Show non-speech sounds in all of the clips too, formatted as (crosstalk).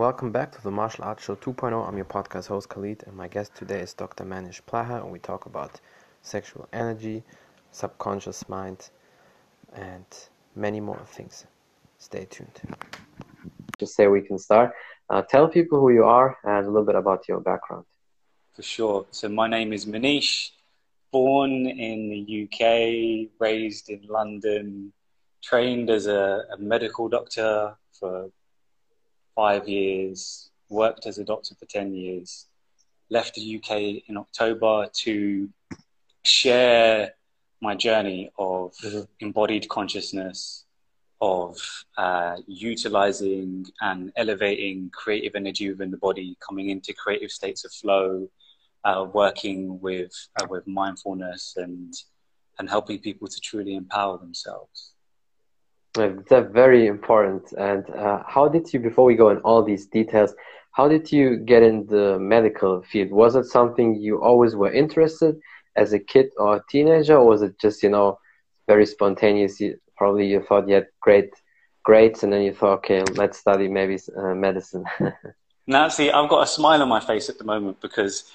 Welcome back to the Martial Arts Show 2.0. I'm your podcast host Khalid, and my guest today is Dr. Manish Plaha, and we talk about sexual energy, subconscious mind, and many more things. Stay tuned. Just say we can start. Uh, tell people who you are and a little bit about your background. For sure. So my name is Manish, born in the UK, raised in London, trained as a, a medical doctor for five years, worked as a doctor for 10 years, left the UK in October to share my journey of mm-hmm. embodied consciousness, of uh, utilizing and elevating creative energy within the body, coming into creative states of flow, uh, working with uh, with mindfulness and and helping people to truly empower themselves. That's very important. And uh, how did you, before we go in all these details, how did you get in the medical field? Was it something you always were interested as a kid or a teenager, or was it just, you know, very spontaneous? You, probably you thought you had great grades and then you thought, okay, let's study maybe uh, medicine. (laughs) now, see, I've got a smile on my face at the moment because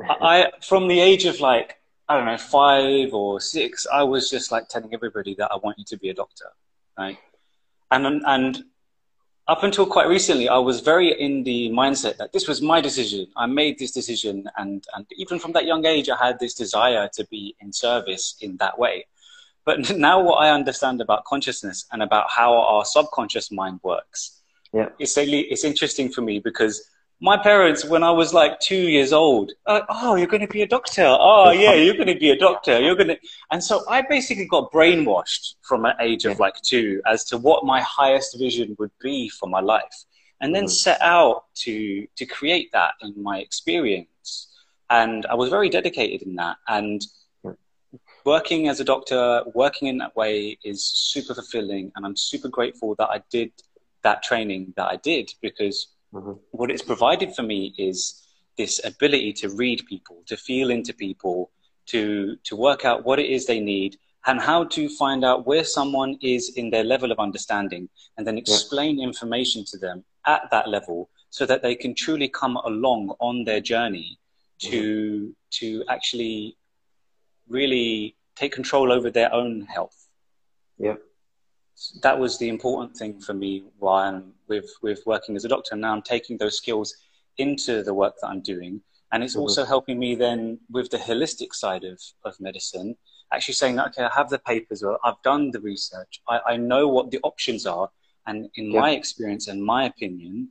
I, from the age of like, I don't know, five or six, I was just like telling everybody that I wanted to be a doctor right? And and up until quite recently, I was very in the mindset that this was my decision. I made this decision, and and even from that young age, I had this desire to be in service in that way. But (laughs) now, what I understand about consciousness and about how our subconscious mind works, yeah, it's really, it's interesting for me because my parents, when I was like two years old, like, oh, you're going to be a doctor. Oh, yeah, you're going to be a doctor. You're going to. And so I basically got brainwashed from an age of like two as to what my highest vision would be for my life. And then mm-hmm. set out to, to create that in my experience. And I was very dedicated in that. And working as a doctor, working in that way is super fulfilling. And I'm super grateful that I did that training that I did because Mm-hmm. What it's provided for me is this ability to read people, to feel into people, to to work out what it is they need and how to find out where someone is in their level of understanding and then explain yeah. information to them at that level so that they can truly come along on their journey to mm-hmm. to actually really take control over their own health. Yeah that was the important thing for me while I'm with, with working as a doctor. Now I'm taking those skills into the work that I'm doing. And it's mm-hmm. also helping me then with the holistic side of, of medicine, actually saying okay, I have the papers or I've done the research. I, I know what the options are. And in yeah. my experience and my opinion,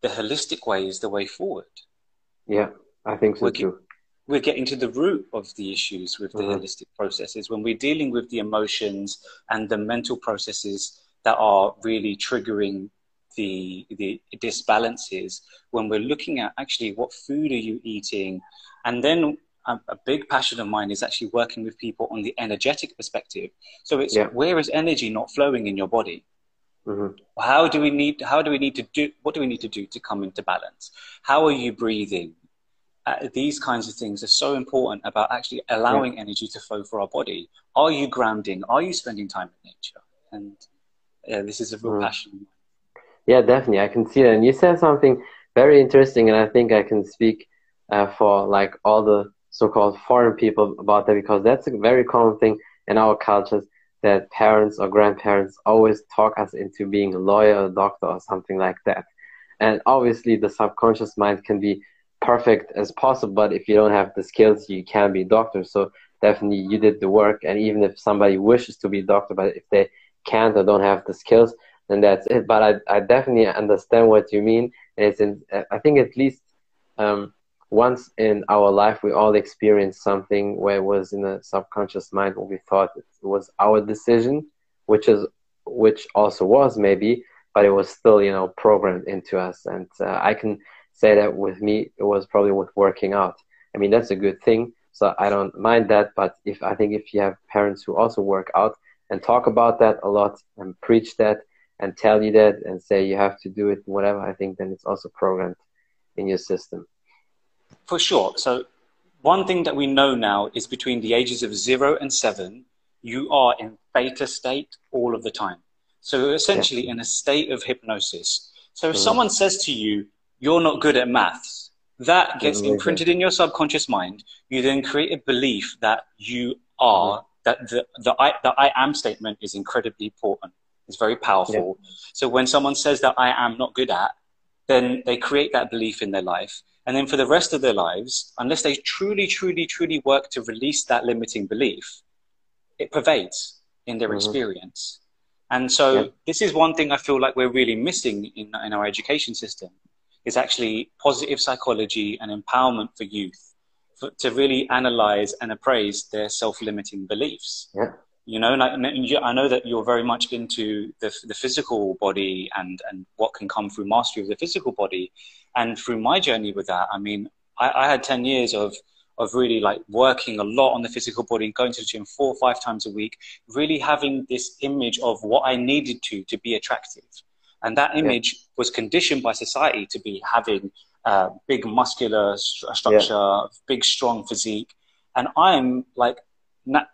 the holistic way is the way forward. Yeah, I think so too we're getting to the root of the issues with the mm-hmm. holistic processes when we're dealing with the emotions and the mental processes that are really triggering the the disbalances when we're looking at actually what food are you eating and then a, a big passion of mine is actually working with people on the energetic perspective so it's yeah. where is energy not flowing in your body Mm-hmm. How do we need? How do we need to do? What do we need to do to come into balance? How are you breathing? uh, these kinds of things are so important about actually allowing yeah. energy to flow for our body. Are you grounding? Are you spending time in nature? And yeah, this is a real mm. passion. Yeah, definitely. I can see that. And you said something very interesting, and I think I can speak uh, for like all the so-called foreign people about that because that's a very common thing in our cultures that parents or grandparents always talk us into being a lawyer, a doctor, or something like that. And obviously, the subconscious mind can be perfect as possible but if you don't have the skills you can't be a doctor so definitely you did the work and even if somebody wishes to be a doctor but if they can't or don't have the skills then that's it but i, I definitely understand what you mean it's in, i think at least um, once in our life we all experienced something where it was in the subconscious mind where we thought it was our decision which is which also was maybe but it was still you know programmed into us and uh, i can say that with me, it was probably with working out. I mean, that's a good thing. So I don't mind that. But if I think if you have parents who also work out and talk about that a lot and preach that and tell you that and say you have to do it, whatever, I think then it's also programmed in your system. For sure. So one thing that we know now is between the ages of zero and seven, you are in theta state all of the time. So essentially yeah. in a state of hypnosis So if mm-hmm. someone says to you, you're not good at maths, that gets imprinted in your subconscious mind. You then create a belief that you are. That the, the, I, the I am statement is incredibly important. It's very powerful. Yeah. So when someone says that I am not good at, then they create that belief in their life. And then for the rest of their lives, unless they truly, truly, truly work to release that limiting belief, it pervades in their mm-hmm. experience. And so yeah. this is one thing I feel like we're really missing in, in our education system is actually positive psychology and empowerment for youth to really analyze and appraise their self-limiting beliefs. Yeah. You know, like, I know that you're very much into the, the physical body and, and what can come through mastery of the physical body. And through my journey with that, I mean, I, I had 10 years of of really like working a lot on the physical body, going to the gym four or five times a week, really having this image of what I needed to to be attractive. And that image yeah. was conditioned by society to be having uh, big muscular st- structure, yeah. big strong physique. And I'm like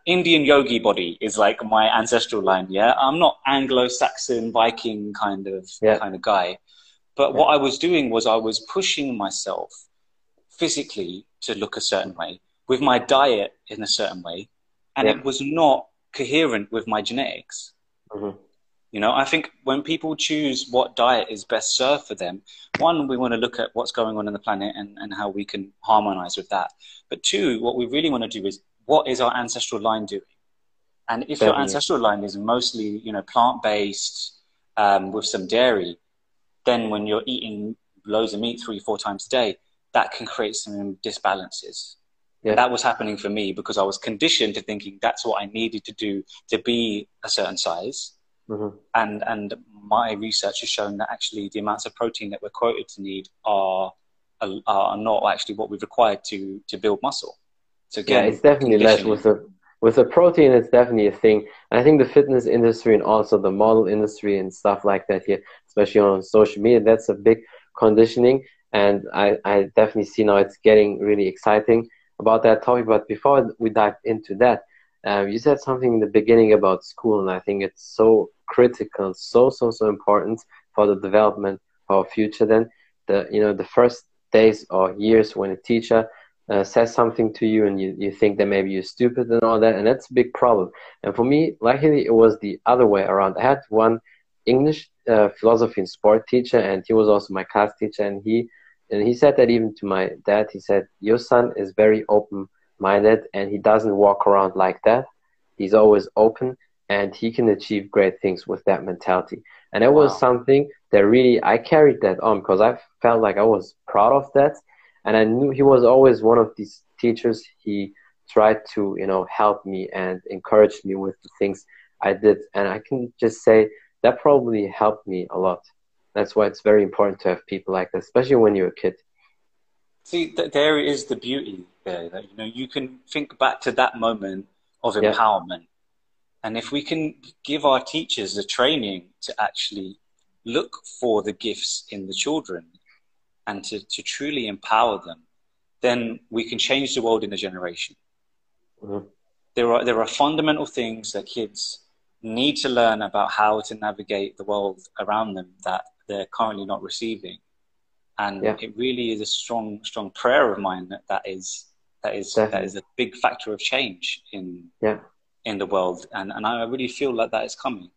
Indian yogi body is like my ancestral line. Yeah, I'm not Anglo-Saxon Viking kind of yeah. kind of guy. But what I was doing was I was pushing myself physically to look a certain way, with my diet in a certain way, and yeah. it was not coherent with my genetics. Mm-hmm. You know, I think when people choose what diet is best served for them, one, we want to look at what's going on in the planet and, and how we can harmonize with that. But two, what we really want to do is what is our ancestral line doing? And if Definitely. your ancestral line is mostly, you know, plant based um, with some dairy, then when you're eating loads of meat three, four times a day, that can create some disbalances. Yeah. That was happening for me because I was conditioned to thinking that's what I needed to do to be a certain size. Mm-hmm. And, and my research has shown that actually the amounts of protein that we're quoted to need are, are not actually what we've required to, to build muscle. So again, yeah, it's definitely less with the with the protein. It's definitely a thing. And I think the fitness industry and also the model industry and stuff like that here, especially on social media, that's a big conditioning and I, I definitely see now it's getting really exciting about that topic. But before we dive into that, um, you said something in the beginning about school, and I think it's so critical, so so so important for the development of future. Then the you know the first days or years when a teacher uh, says something to you and you, you think that maybe you're stupid and all that, and that's a big problem. And for me, luckily, it was the other way around. I had one English uh, philosophy and sport teacher, and he was also my class teacher, and he and he said that even to my dad. He said, "Your son is very open-minded, and he doesn't walk around like that. He's always open, and he can achieve great things with that mentality." And it wow. was something that really I carried that on because I felt like I was proud of that, and I knew he was always one of these teachers. He tried to, you know, help me and encourage me with the things I did, and I can just say that probably helped me a lot. That's why it's very important to have people like that, especially when you're a kid. See, there is the beauty there. That, you know, you can think back to that moment of empowerment, yeah. And if we can give our teachers the training to actually look for the gifts in the children and to, to truly empower them, then we can change the world in a generation. Mm-hmm. There are there are fundamental things that kids need to learn about how to navigate the world around them that they're currently not receiving. And yeah. it really is a strong, strong prayer of mine that that is that is Definitely. that is a big factor of change in yeah. In the world, and and I really feel like that is coming.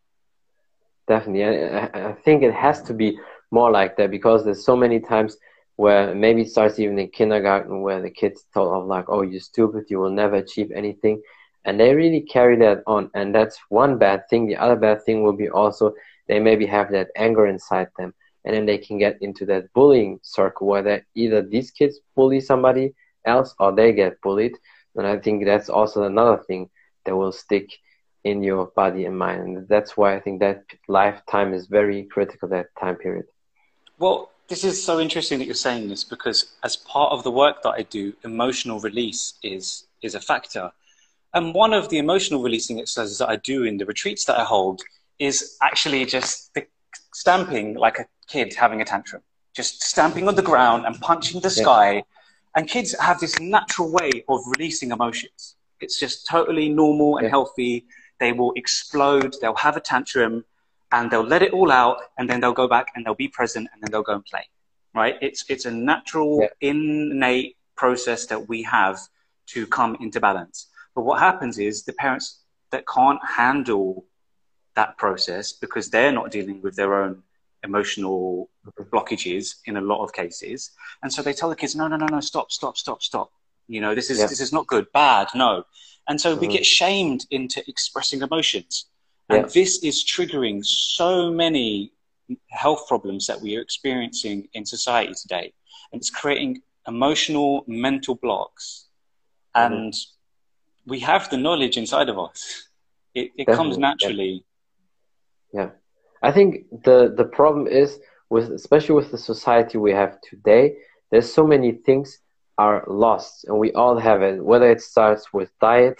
Definitely, I, I think it has to be more like that because there's so many times where maybe it starts even in kindergarten where the kids told of like, oh, you're stupid, you will never achieve anything. And they really carry that on. And that's one bad thing. The other bad thing will be also they maybe have that anger inside them and then they can get into that bullying circle where either these kids bully somebody else or they get bullied and i think that's also another thing that will stick in your body and mind and that's why i think that lifetime is very critical that time period well this is so interesting that you're saying this because as part of the work that i do emotional release is is a factor and one of the emotional releasing exercises that i do in the retreats that i hold is actually just the stamping like a kid having a tantrum, just stamping on the ground and punching the sky. Yeah. And kids have this natural way of releasing emotions. It's just totally normal and yeah. healthy. They will explode, they'll have a tantrum, and they'll let it all out and then they'll go back and they'll be present and then they'll go and play right it's it's a natural yeah. innate process that we have to come into balance but what happens is the parents that can't handle that process because they're not dealing with their own emotional mm-hmm. blockages in a lot of cases and so they tell the kids no no no no stop stop stop stop you know this is yeah. this is not good bad no and so mm-hmm. we get shamed into expressing emotions and yeah. this is triggering so many health problems that we are experiencing in society today. And it's creating emotional, mental blocks. Mm-hmm. And we have the knowledge inside of us. It, it comes naturally. Yeah. yeah. I think the, the problem is with, especially with the society we have today, there's so many things are lost and we all have it, whether it starts with diet,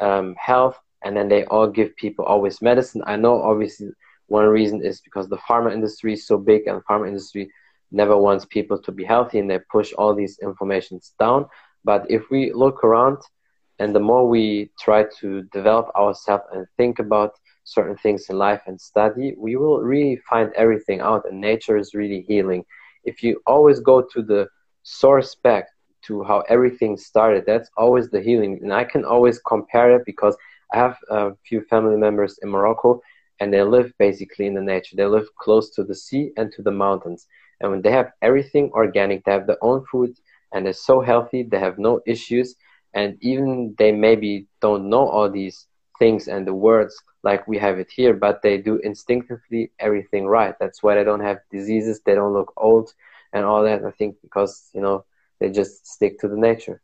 um, health, and then they all give people always medicine. I know obviously one reason is because the pharma industry is so big and pharma industry never wants people to be healthy and they push all these informations down. But if we look around and the more we try to develop ourselves and think about certain things in life and study, we will really find everything out and nature is really healing. If you always go to the source back to how everything started, that's always the healing. And I can always compare it because I have a few family members in Morocco, and they live basically in the nature. They live close to the sea and to the mountains. And when they have everything organic, they have their own food, and they're so healthy, they have no issues. And even they maybe don't know all these things and the words like we have it here, but they do instinctively everything right. That's why they don't have diseases, they don't look old, and all that. I think because, you know, they just stick to the nature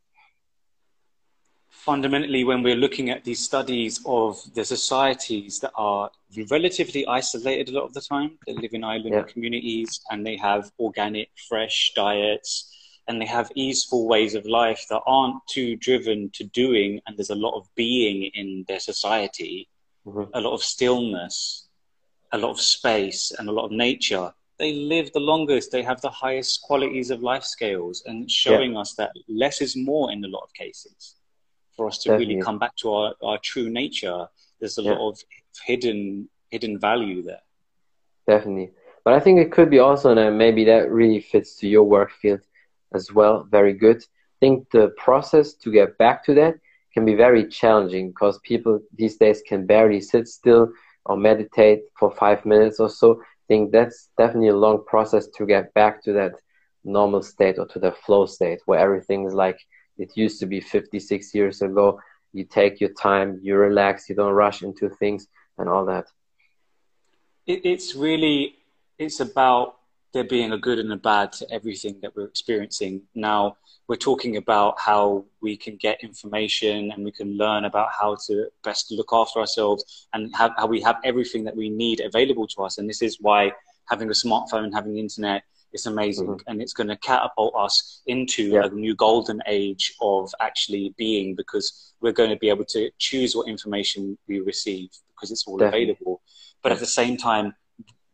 fundamentally, when we're looking at these studies of the societies that are relatively isolated a lot of the time, they live in island yeah. communities and they have organic, fresh diets and they have easeful ways of life that aren't too driven to doing, and there's a lot of being in their society, mm-hmm. a lot of stillness, a lot of space, and a lot of nature. They live the longest, they have the highest qualities of life scales, and showing yeah. us that less is more in a lot of cases for us to Definitely. really come back to our, our true nature. There's a yeah. lot of hidden hidden value there. Definitely. But I think it could be also, and uh, maybe that really fits to your work field as well. Very good. I think the process to get back to that can be very challenging because people these days can barely sit still or meditate for five minutes or so. Think that's definitely a long process to get back to that normal state or to the flow state where everything is like it used to be 56 years ago. You take your time, you relax, you don't rush into things and all that. It, it's really, it's about there being a good and a bad to everything that we're experiencing. Now, we're talking about how we can get information and we can learn about how to best look after ourselves and how, how we have everything that we need available to us. And this is why having a smartphone, having the internet, it's amazing, mm-hmm. and it's going to catapult us into yeah. a new golden age of actually being because we're going to be able to choose what information we receive because it's all Definitely. available. But at the same time,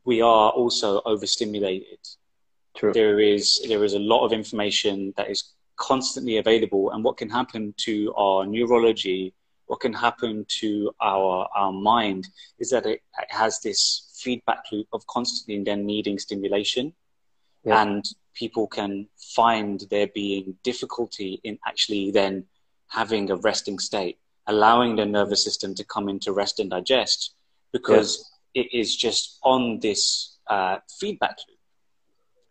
we are also overstimulated. True. There is there is a lot of information that is constantly available, and what can happen to our neurology, what can happen to our our mind, is that it, it has this feedback loop of constantly then needing stimulation yeah. and people can find there being difficulty in actually then having a resting state, allowing the nervous system to come into rest and digest because yeah. It is just on this uh, feedback loop.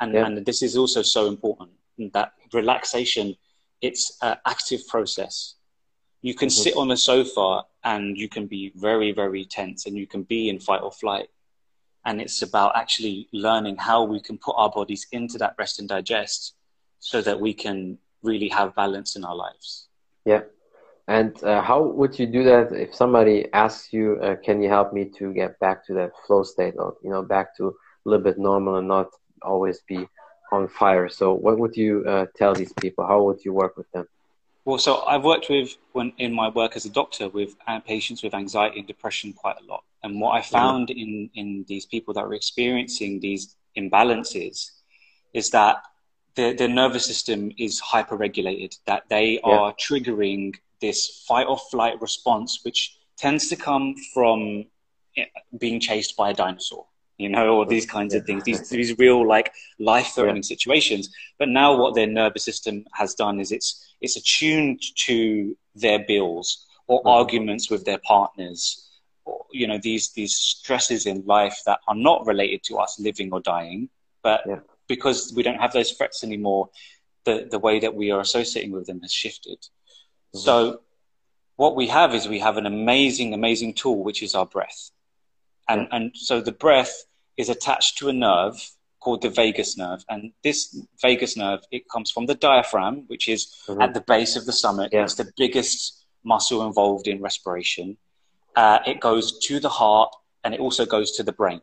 And, yeah. and this is also so important that relaxation, it's an active process. You can mm-hmm. sit on a sofa and you can be very, very tense and you can be in fight or flight and it's about actually learning how we can put our bodies into that rest and digest so that we can really have balance in our lives yeah and uh, how would you do that if somebody asks you uh, can you help me to get back to that flow state or you know back to a little bit normal and not always be on fire so what would you uh, tell these people how would you work with them well, so I've worked with, when in my work as a doctor, with uh, patients with anxiety and depression quite a lot. And what I mm-hmm. found mm-hmm. in, in these people that were experiencing these imbalances is that their, their nervous system is hyperregulated, that they yeah. are triggering this fight or flight response, which tends to come from being chased by a dinosaur you know, or these kinds of things, these, these real like life threatening yeah. situations. But now what their nervous system has done is it's, it's attuned to their bills or mm-hmm. arguments with their partners, or, you know, these, these stresses in life that are not related to us living or dying, but yeah. because we don't have those threats anymore, the, the way that we are associating with them has shifted. Mm-hmm. So what we have is we have an amazing, amazing tool, which is our breath. And, yeah. and so the breath is attached to a nerve called the vagus nerve. And this vagus nerve, it comes from the diaphragm, which is mm-hmm. at the base of the stomach. Yeah. It's the biggest muscle involved in respiration. Uh, it goes to the heart and it also goes to the brain.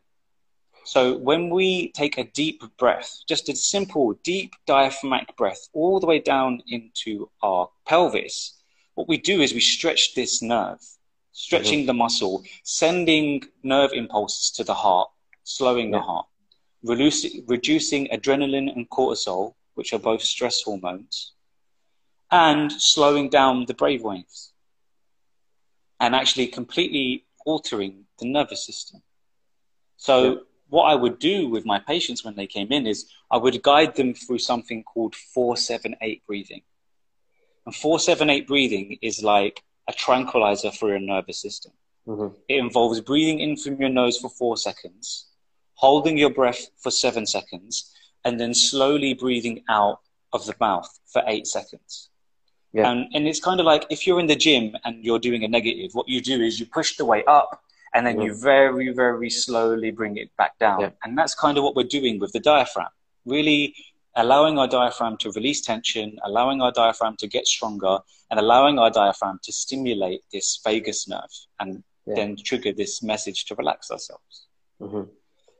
So when we take a deep breath, just a simple deep diaphragmatic breath all the way down into our pelvis, what we do is we stretch this nerve stretching mm-hmm. the muscle, sending nerve impulses to the heart, slowing yeah. the heart, reducing, reducing adrenaline and cortisol, which are both stress hormones, and slowing down the brain waves, and actually completely altering the nervous system. So, yeah. what I would do with my patients when they came in is I would guide them through something called 478 breathing. And 478 breathing is like a tranquilizer for your nervous system. Mm-hmm. It involves breathing in from your nose for four seconds, holding your breath for seven seconds, and then slowly breathing out of the mouth for eight seconds. Yeah. And, and it's kind of like if you're in the gym and you're doing a negative, what you do is you push the weight up and then mm-hmm. you very, very slowly bring it back down. Yeah. And that's kind of what we're doing with the diaphragm. Really allowing our diaphragm to release tension, allowing our diaphragm to get stronger, and allowing our diaphragm to stimulate this vagus nerve and yeah. then trigger this message to relax ourselves. Mm-hmm.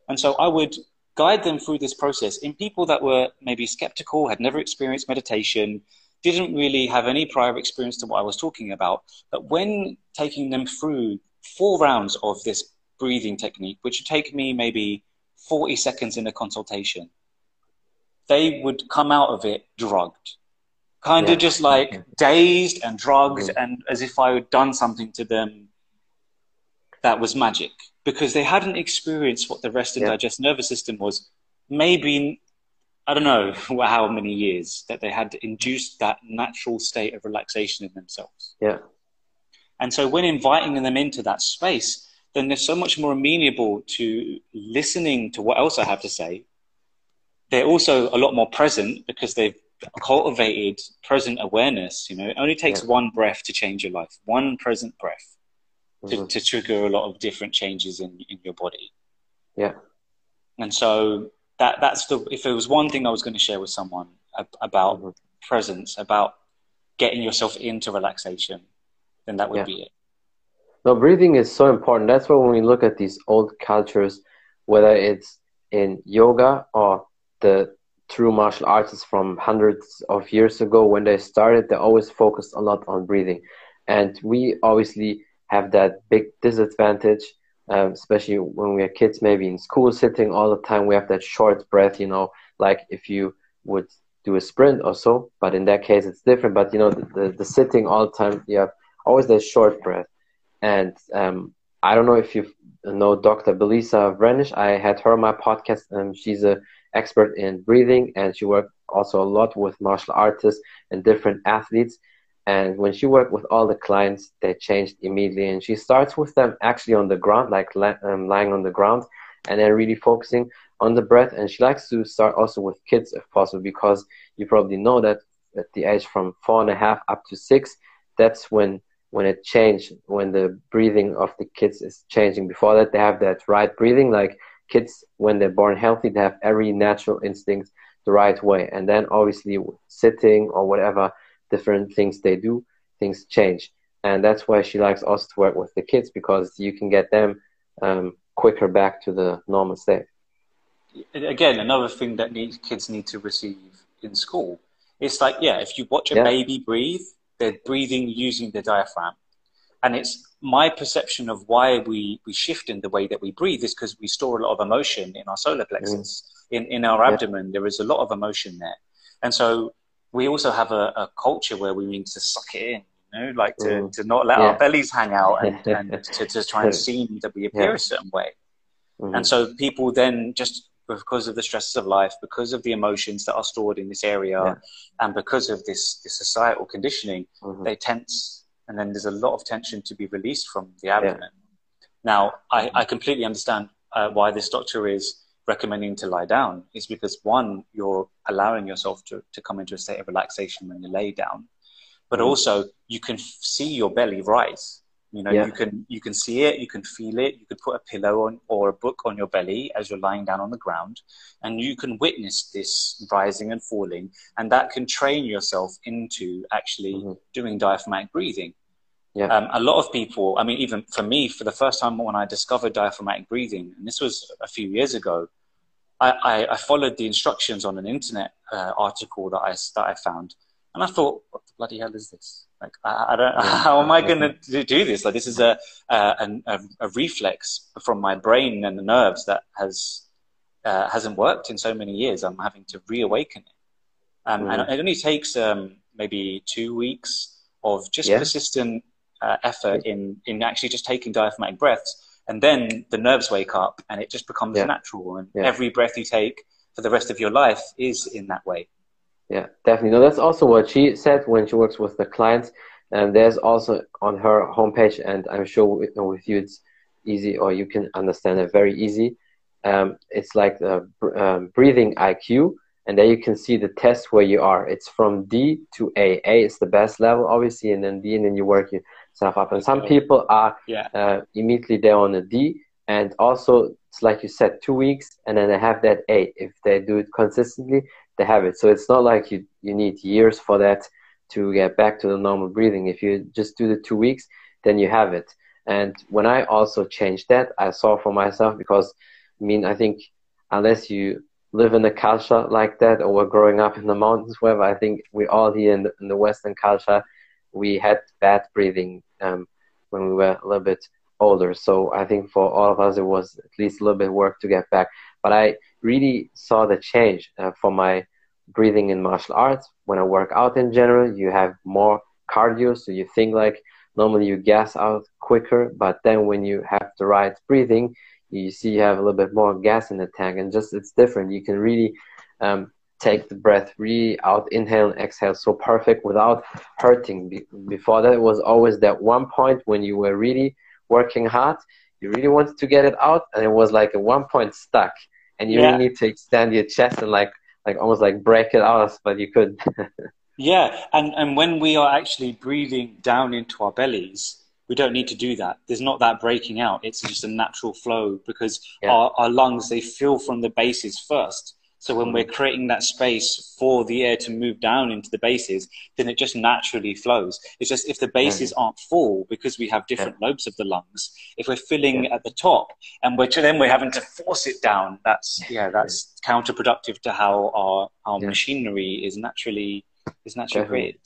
And so I would guide them through this process in people that were maybe skeptical, had never experienced meditation, didn't really have any prior experience to what I was talking about. But when taking them through four rounds of this breathing technique, which would take me maybe 40 seconds in a consultation, they would come out of it drugged. Kind yeah. of just like dazed and drugged mm. and as if I had done something to them that was magic because they hadn't experienced what the rest of yeah. digestive nervous system was. Maybe, I don't know (laughs) how many years that they had induced that natural state of relaxation in themselves. Yeah. And so when inviting them into that space, then they're so much more amenable to listening to what else I have to say they're also a lot more present because they've cultivated present awareness. You know, it only takes yeah. one breath to change your life, one present breath to, mm-hmm. to trigger a lot of different changes in, in your body. Yeah. And so that that's the if there was one thing I was going to share with someone about mm-hmm. presence, about getting yourself into relaxation, then that would yeah. be it. No, breathing is so important. That's why when we look at these old cultures, whether it's in yoga or the true martial artists from hundreds of years ago when they started they always focused a lot on breathing. And we obviously have that big disadvantage um, especially when we are kids maybe in school sitting all the time we have that short breath you know like if you would do a sprint or so but in that case it's different. But you know the, the, the sitting all the time you have always that short breath. And um, i don't know if you know dr Belisa Vranich i had her on my podcast and she's a expert in breathing, and she worked also a lot with martial artists and different athletes. And when she worked with all the clients, they changed immediately. And she starts with them actually on the ground, like um, lying on the ground, and then really focusing on the breath. And she likes to start also with kids if possible, because you probably know that at the age from four and a half up to six, that's when when it changed, when the breathing of the kids is changing. Before that, they have that right breathing, like kids when they're born healthy they have every natural instinct the right way. And then obviously sitting or whatever different things they do things change. And that's why she likes us to work with the kids because you can get them um, quicker back to the normal state. Again another thing that needs, kids need to receive in school it's like yeah if you watch a yeah. baby breathe they're breathing using the diaphragm and it's my perception of why we, we shift in the way that we breathe is because we store a lot of emotion in our solar plexus. Mm. In, in our abdomen, yeah. there is a lot of emotion there. And so we also have a, a culture where we need to suck it in. you know, like to, mm. to not let yeah. our bellies hang out and, (laughs) and to, to try and seem that we appear yeah. a certain way. Mm-hmm. And so people then just because of the stresses of life, because of the emotions that are stored in this area, and because of this, this societal conditioning, mm-hmm. they tense, and then there's a lot of tension to be released from the abdomen. Now, I, I completely understand uh, why this doctor is recommending to lie down is because one, you're allowing yourself to, to come into a state of relaxation when you lay down, but mm. also you can f- see your belly rise. You know, yeah. you can you can see it, you can feel it. You could put a pillow on or a book on your belly as you're lying down on the ground, and you can witness this rising and falling, and that can train yourself into actually mm-hmm. doing diaphragmatic breathing. Yeah. Um, a lot of people, I mean, even for me, for the first time when I discovered diaphragmatic breathing, and this was a few years ago, I, I, I followed the instructions on an internet uh, article that I, that I found. And I thought, what the bloody hell is this? Like, I, I don't, (laughs) how am I going to do this? Like, this is a, a, a, a, reflex from my brain and the nerves that has, uh, hasn't worked in so many years. I'm having to reawaken it. Um, mm. And it only takes um, maybe two weeks of just yeah. persistent uh, effort in in actually just taking diaphragmatic breaths, and then the nerves wake up, and it just becomes yeah. natural. And yeah. every breath you take for the rest of your life is in that way. Yeah, definitely. No, that's also what she said when she works with the clients. And there's also on her homepage, and I'm sure with, with you it's easy, or you can understand it very easy. Um, it's like the um, breathing IQ, and there you can see the test where you are. It's from D to A. A is the best level, obviously, and then D, and then you work yourself up. And some people are yeah. uh, immediately there on a D, and also it's like you said, two weeks, and then they have that A. If they do it consistently, they have it. So it's not like you you need years for that to get back to the normal breathing. If you just do the two weeks, then you have it. And when I also changed that, I saw for myself because I mean I think unless you live in a culture like that or we're growing up in the mountains, wherever. I think we all here in the, in the Western culture, we had bad breathing um, when we were a little bit older. So I think for all of us, it was at least a little bit work to get back. But I really saw the change uh, for my breathing in martial arts. When I work out in general, you have more cardio, so you think like normally you gas out quicker, but then when you have the right breathing, you see you have a little bit more gas in the tank and just it's different you can really um, take the breath really out inhale and exhale so perfect without hurting Be- before that it was always that one point when you were really working hard you really wanted to get it out and it was like a one point stuck and you yeah. really need to extend your chest and like like almost like break it out but you could (laughs) yeah and and when we are actually breathing down into our bellies we don't need to do that. There's not that breaking out. It's just a natural flow because yeah. our, our lungs, they fill from the bases first. So when we're creating that space for the air to move down into the bases, then it just naturally flows. It's just if the bases mm. aren't full because we have different yeah. lobes of the lungs, if we're filling yeah. at the top and we're then we're having to force it down, that's yeah, that's counterproductive to how our our machinery is naturally is naturally Definitely. created.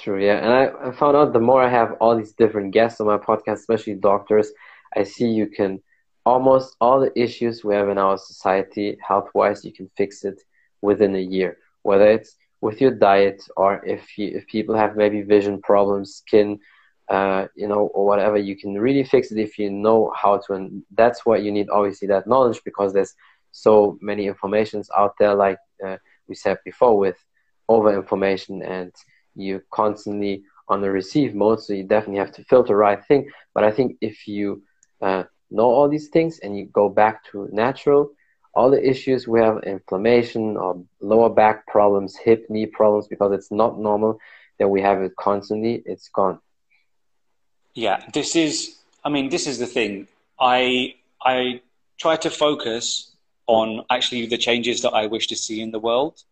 True, yeah. And I, I found out the more I have all these different guests on my podcast, especially doctors, I see you can almost all the issues we have in our society, health wise, you can fix it within a year. Whether it's with your diet or if you, if people have maybe vision problems, skin, uh, you know, or whatever, you can really fix it if you know how to. And that's what you need, obviously, that knowledge because there's so many informations out there, like uh, we said before, with over information and you constantly on the receive mode, so you definitely have to filter right thing. But I think if you uh, know all these things and you go back to natural, all the issues we have inflammation or lower back problems, hip, knee problems, because it's not normal that we have it constantly, it's gone. Yeah, this is. I mean, this is the thing. I I try to focus on actually the changes that I wish to see in the world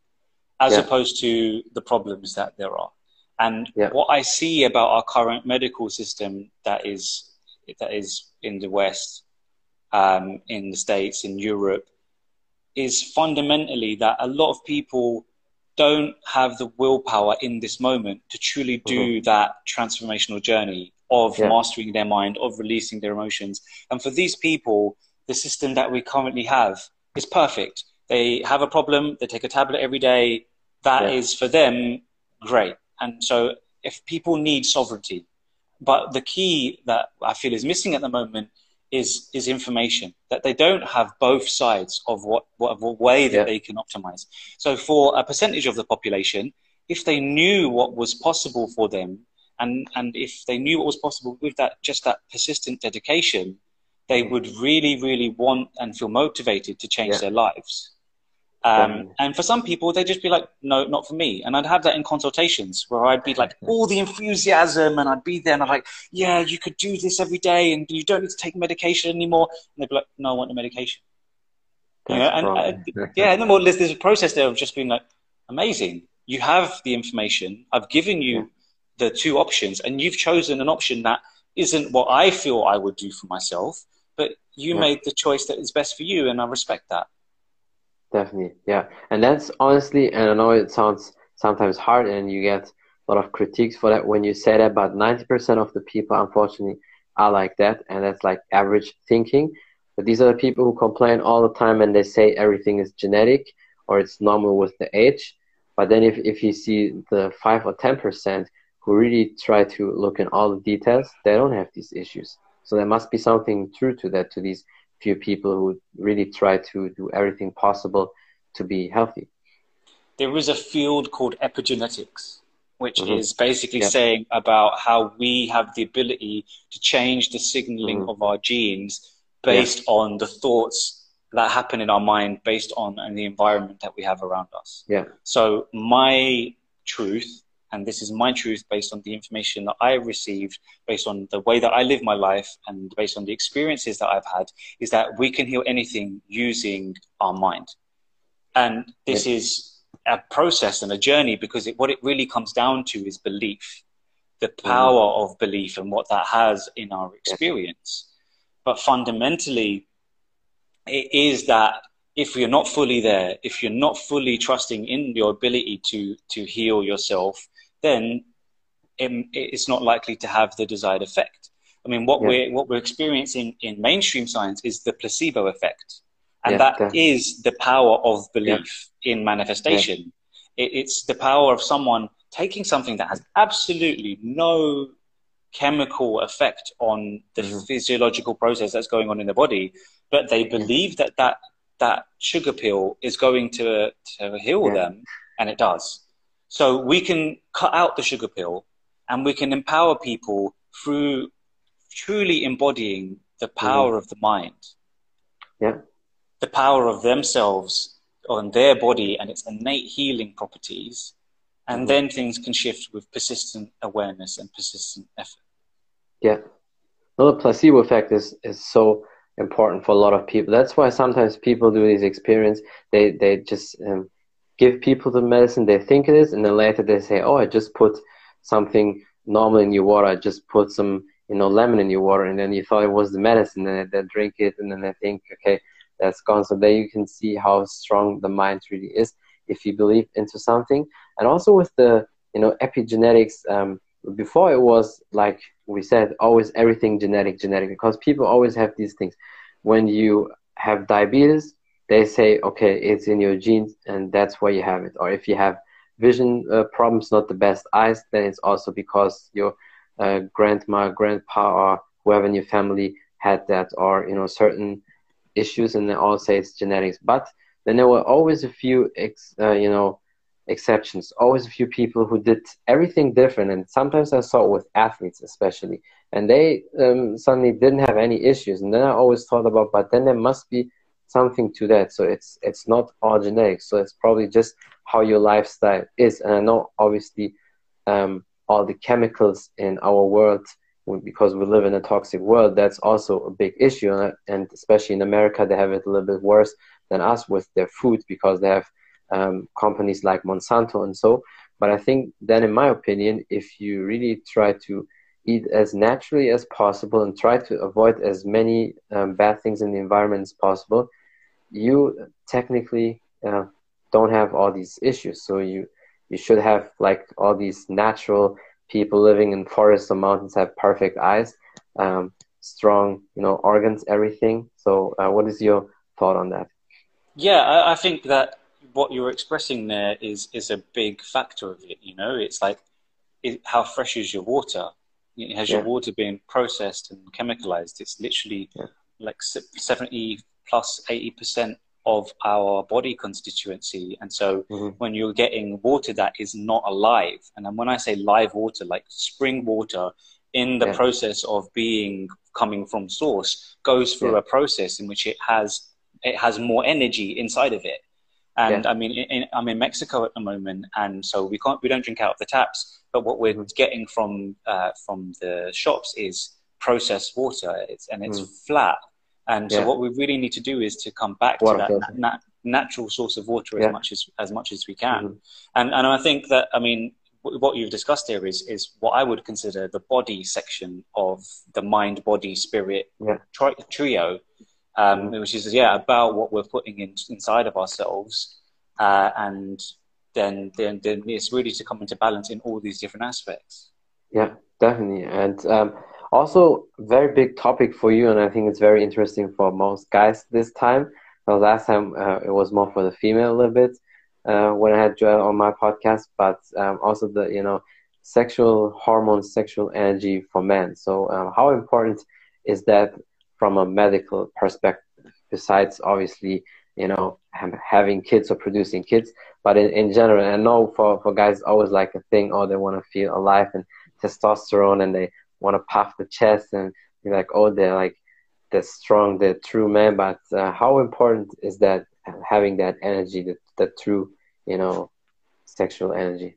as yeah. opposed to the problems that there are. And yeah. what I see about our current medical system that is that is in the West, um, in the States, in Europe, is fundamentally that a lot of people don't have the willpower in this moment to truly do mm-hmm. that transformational journey of yeah. mastering their mind, of releasing their emotions. And for these people, the system that we currently have is perfect. They have a problem, they take a tablet every day, that yeah. is for them great. And so if people need sovereignty, but the key that I feel is missing at the moment is is information that they don't have both sides of what what, what way that yeah. they can optimize. So for a percentage of the population, if they knew what was possible for them, and and if they knew what was possible with that just that persistent dedication, they mm. would really really want and feel motivated to change yeah. their lives. Um, and for some people, they'd just be like, no, not for me. And I'd have that in consultations where I'd be like, all the enthusiasm, and I'd be there and I'd like, yeah, you could do this every day and you don't need to take medication anymore. And they'd be like, no, I want the medication. Yeah, and uh, (laughs) yeah, and then well, there's, there's a process there of just being like, amazing. You have the information. I've given you the two options, and you've chosen an option that isn't what I feel I would do for myself, but you made the choice that is best for you, and I respect that. Definitely, yeah. And that's honestly, and I know it sounds sometimes hard, and you get a lot of critiques for that when you say that, but 90% of the people, unfortunately, are like that, and that's like average thinking. But these are the people who complain all the time and they say everything is genetic or it's normal with the age. But then if, if you see the 5 or 10% who really try to look in all the details, they don't have these issues. So there must be something true to that, to these few people who really try to do everything possible to be healthy. There is a field called epigenetics, which mm-hmm. is basically yeah. saying about how we have the ability to change the signaling mm-hmm. of our genes based yeah. on the thoughts that happen in our mind based on the environment that we have around us. Yeah. So my truth and this is my truth based on the information that I received, based on the way that I live my life, and based on the experiences that I've had, is that we can heal anything using our mind. And this yeah. is a process and a journey because it, what it really comes down to is belief, the mm-hmm. power mm. of belief and what that has in our experience. But fundamentally, it is that if you're not fully there, if you're not fully trusting in your ability to to heal yourself, then it, it's not likely to have the desired effect. I mean, what yeah. we're what we're experiencing in mainstream science is the placebo effect, and yeah, that definitely. is the power of belief yeah. in manifestation. It, it's the power of someone taking something that has absolutely no chemical effect on the mm-hmm. physiological process that's going on in the body, but they believe that that that sugar pill is going to to heal them, and it does. So we can cut out the sugar pill and we can empower people through truly embodying the power mm. of the mind. Yeah. The power of themselves on their body and its innate healing properties. And mm. then things can shift with persistent awareness and persistent effort. Yeah. Well, the placebo effect is, is so important for a lot of people. That's why sometimes people do these experiments. They, they just, um, give people the medicine they think it is, and then later they say, "Oh, I just put something normal in your water. I just put some, you know, lemon in your water," and then you thought it was the medicine, and then they drink it, and then they think, "Okay, that's gone." So there you can see how strong the mind really is if you believe into something, and also with the, you know, epigenetics. Um, before it was like we said, always everything genetic, genetic, because people always have these things. When you have diabetes, they say, okay, it's in your genes and that's why you have it. Or if you have vision uh, problems, not the best eyes, then it's also because your uh, grandma, grandpa, or whoever in your family had that, or you know certain issues, and they all say it's genetics. But then there were always a few, ex, uh, you know, exceptions. Always a few people who did everything different, and sometimes I saw it with athletes, especially, and they um, suddenly didn't have any issues. And then I always thought about, but then there must be something to that. So it's it's not all genetic. So it's probably just how your lifestyle is. And I know obviously um, all the chemicals in our world because we live in a toxic world. That's also a big issue, and especially in America, they have it a little bit worse than us with their food because they have um, companies like Monsanto and so. But I think then, in my opinion, if you really try to eat as naturally as possible and try to avoid as many um, bad things in the environment as possible, you technically uh, don't have all these issues. So you you should have like all these natural people living in forests or mountains have perfect eyes, um, strong you know organs, everything. So uh, what is your thought on that? Yeah, I, I think that what you're expressing there is is a big factor of it. You know, it's like is, how fresh is your water? Has Yeah. your water been processed and chemicalized? It's literally Yeah. like 70 plus 80% of our body constituency. And so Mhm. when you're getting water that is not alive, and then when I say live water, like spring water in the Yeah. process of being coming from source goes through Yeah. a process in which it has it has more energy inside of it. And I mean, in, I'm in Mexico at the moment, and so we can't we don't drink out of the taps. But what we're Mhm. getting from uh, from the shops is processed water, it's, and it's Mm. flat. And so what we really need to do is to come back Water to that na- na- natural source of water Yeah. as much as as much as we can. Mhm. And and I think that I mean w- what you've discussed here is is what I would consider the body section of the mind, body, spirit Yeah. tri- trio, um, which is yeah about what we're putting in, inside of ourselves, uh, and then then then it's really to come into balance in all these different aspects. Yeah, definitely. And um, also, very big topic for you, and I think it's very interesting for most guys this time. Well, last time uh, it was more for the female a little bit uh, when I had Joel on my podcast, but um, also the you know sexual hormones, sexual energy for men. So, um, how important is that from a medical perspective? Besides, obviously, you know, having kids or producing kids, but in, in general, I know for for guys, always like a thing. Oh, they want to feel alive and testosterone and they want to puff the chest and be like, oh, they're like, they're strong, they're true man. But uh, how important is that having that energy, that, that true, you know, sexual energy?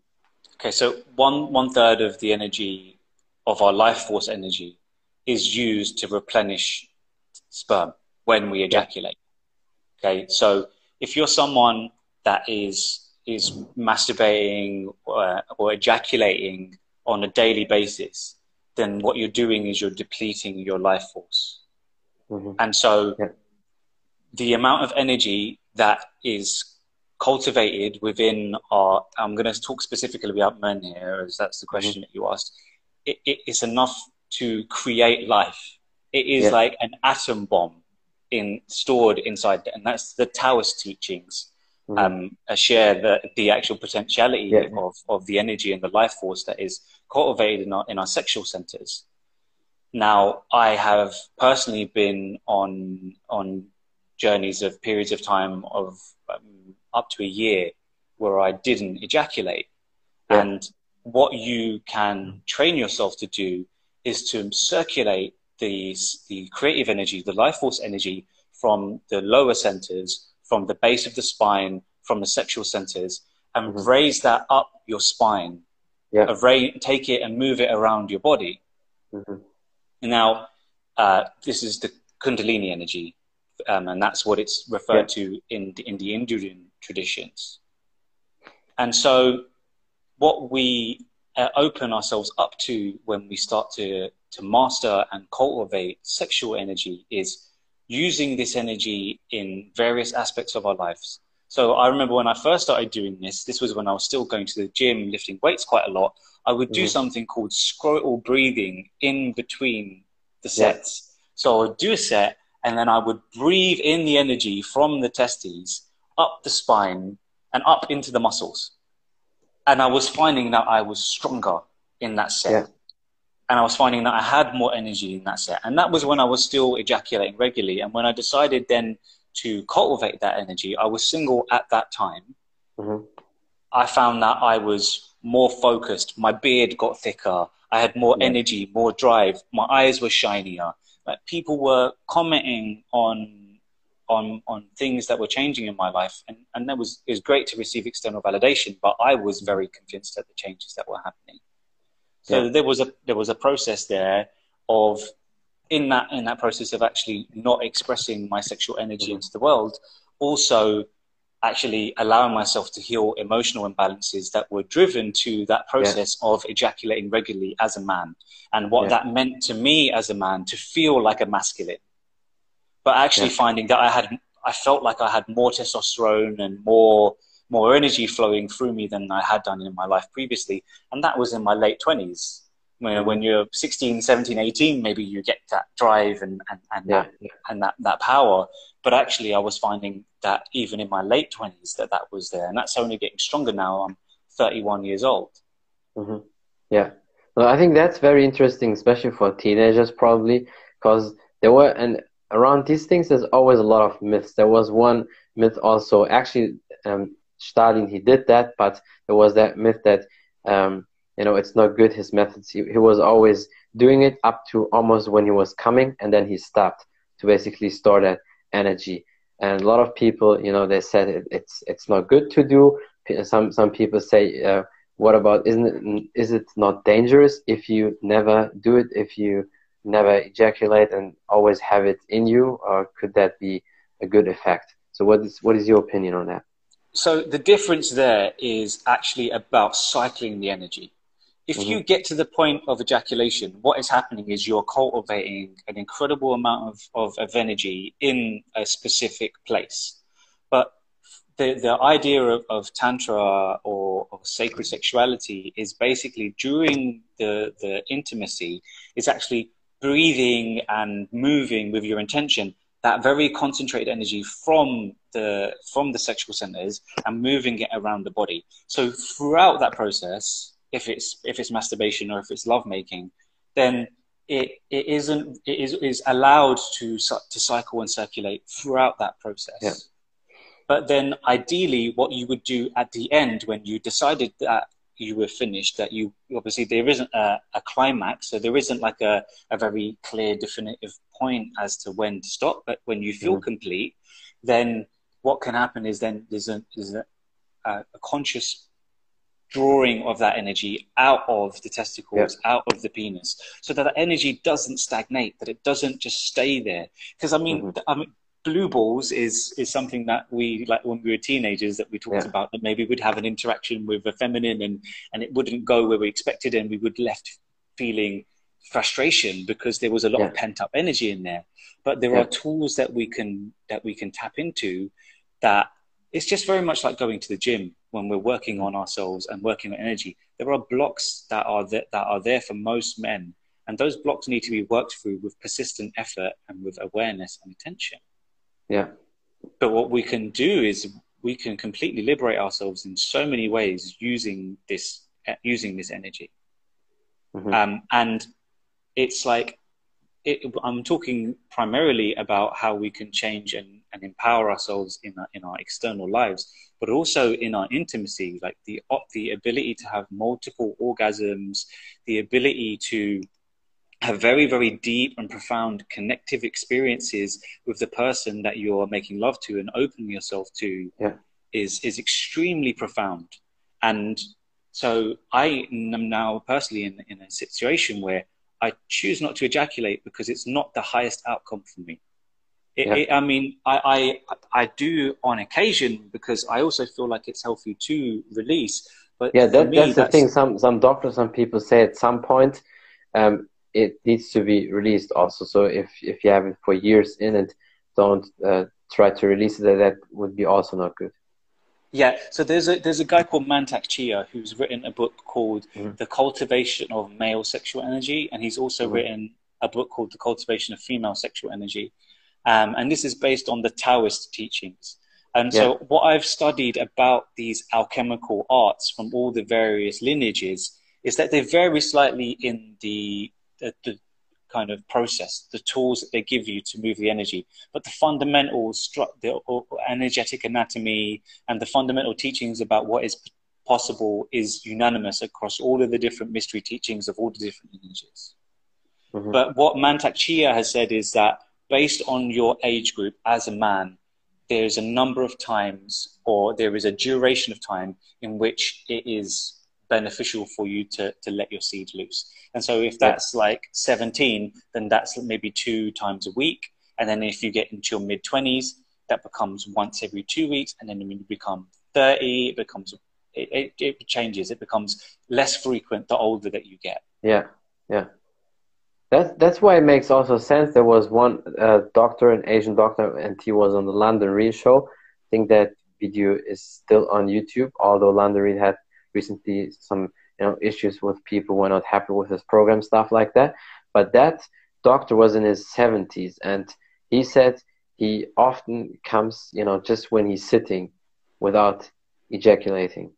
Okay, so one one third of the energy of our life force energy is used to replenish sperm when we ejaculate. Okay, so if you're someone that is is masturbating or, or ejaculating on a daily basis, then what you're doing is you're depleting your life force. hmm And so Yeah. the amount of energy that is cultivated within our, I'm going to talk specifically about men here, as that's the question that you asked. It, it is enough to create life. It is Yeah. like an atom bomb in stored inside, and that's the Taoist teachings. Mhm. Um, uh, share the the actual potentiality Yeah. of of the energy and the life force that is cultivated in our in our sexual centers. Now, I have personally been on on journeys of periods of time of um, up to a year where I didn't ejaculate, Yeah. and what you can train yourself to do is to circulate the the creative energy, the life force energy from the lower centers, from the base of the spine, from the sexual centers, and Mhm. raise that up your spine. Yeah. Ra- take it and move it around your body. hmm Now, uh, this is the Kundalini energy, um, and that's what it's referred to in the, in the Indian traditions. And so, what we uh, open ourselves up to when we start to, to master and cultivate sexual energy is using this energy in various aspects of our lives. So, I remember when I first started doing this, this was when I was still going to the gym, lifting weights quite a lot. I would do Mhm. something called scrotal breathing in between the Yeah. sets. So I would do a set and then I would breathe in the energy from the testes up the spine and up into the muscles. And I was finding that I was stronger in that set. Yeah. And I was finding that I had more energy in that set. And that was when I was still ejaculating regularly. And when I decided then to cultivate that energy, I was single at that time. hmm I found that I was more focused. My beard got thicker. I had more Yeah. energy, more drive. My eyes were shinier. Like people were commenting on on on things that were changing in my life, and and that was it was great to receive external validation. But I was very convinced at the changes that were happening. So Yeah. there was a there was a process there of in that in that process of actually not expressing my sexual energy Mhm. into the world, also actually allowing myself to heal emotional imbalances that were driven to that process of ejaculating regularly as a man and what Yeah. that meant to me as a man to feel like a masculine but actually Yeah. finding that i had i felt like i had more testosterone and more more energy flowing through me than i had done in my life previously and that was in my late 20s when, when you're 16 17 18 maybe you get that drive and, and, and Yeah. that and that, that power. But actually, I was finding that even in my late 20s, that that was there. And that's only getting stronger now. I'm 31 years old. hmm Yeah. Well, I think that's very interesting, especially for teenagers, probably, because there were, and around these things, there's always a lot of myths. There was one myth also, actually, um, Stalin, he did that, but there was that myth that, um, you know, it's not good, his methods. He, he was always doing it up to almost when he was coming, and then he stopped to basically store that energy. And a lot of people, you know, they said it, it's it's not good to do. Some some people say, uh, what about isn't it, is it not dangerous if you never do it, if you never ejaculate and always have it in you, or could that be a good effect? So what is what is your opinion on that? So the difference there is actually about cycling the energy. If mm-hmm. you get to the point of ejaculation, what is happening is you're cultivating an incredible amount of, of, of energy in a specific place. But the, the idea of, of tantra or, or, sacred sexuality is basically during the, the intimacy is actually breathing and moving with your intention that very concentrated energy from the from the sexual centers and moving it around the body so throughout that process if it's if it's masturbation or if it's lovemaking, then it, it isn't it is, is allowed to to cycle and circulate throughout that process. Yeah. But then, ideally, what you would do at the end when you decided that you were finished, that you obviously there isn't a, a climax, so there isn't like a, a very clear, definitive point as to when to stop. But when you feel mm. complete, then what can happen is then there's a, there's a, a conscious drawing of that energy out of the testicles, yeah. out of the penis, so that the energy doesn't stagnate, that it doesn't just stay there. Because I mean, mm-hmm. I mean, blue balls is is something that we like when we were teenagers that we talked yeah. about that maybe we'd have an interaction with a feminine and and it wouldn't go where we expected and we would left feeling frustration because there was a lot yeah. of pent up energy in there. But there are tools that we can that we can tap into that it's just very much like going to the gym when we're working on ourselves and working on energy. There are blocks that are that, that are there for most men, and those blocks need to be worked through with persistent effort and with awareness and attention. Yeah. But what we can do is we can completely liberate ourselves in so many ways using this using this energy. Mm-hmm. Um, and it's like it, I'm talking primarily about how we can change and, and empower ourselves in our, in our external lives, but also in our intimacy, like the the ability to have multiple orgasms, the ability to have very very deep and profound connective experiences with the person that you're making love to and opening yourself to yeah. is is extremely profound and so i am now personally in, in a situation where I choose not to ejaculate because it's not the highest outcome for me. It, yeah. it, I mean, I, I, I do on occasion because I also feel like it's healthy to release. But yeah, that, me, that's, that's, the thing. Some some doctors, some people say at some point um, it needs to be released also. So if if you have it for years in it, don't uh, try to release it. That would be also not good. Yeah, so there's a there's a guy called Mantak Chia who's written a book called mm. The Cultivation of Male Sexual Energy, and he's also mm. written a book called The Cultivation of Female Sexual Energy, um, and this is based on the Taoist teachings. And yeah. so, what I've studied about these alchemical arts from all the various lineages is that they vary slightly in the the, the kind of process, the tools that they give you to move the energy. But the fundamental stru- the energetic anatomy and the fundamental teachings about what is possible is unanimous across all of the different mystery teachings of all the different lineages. Mm-hmm. But what Mantak Chia has said is that based on your age group as a man, there's a number of times or there is a duration of time in which it is beneficial for you to, to let your seed loose. And so if that's yeah. like 17, then that's maybe two times a week. And then if you get into your mid 20s, that becomes once every two weeks. And then when you become 30, it becomes, it, it, it changes. It becomes less frequent the older that you get. Yeah, yeah. That's, that's why it makes also sense. There was one uh, doctor, an Asian doctor, and he was on the London Real show. I think that video is still on YouTube, although London Real had recently some you know issues with people were not happy with his program stuff like that but that doctor was in his 70s and he said he often comes you know just when he's sitting without ejaculating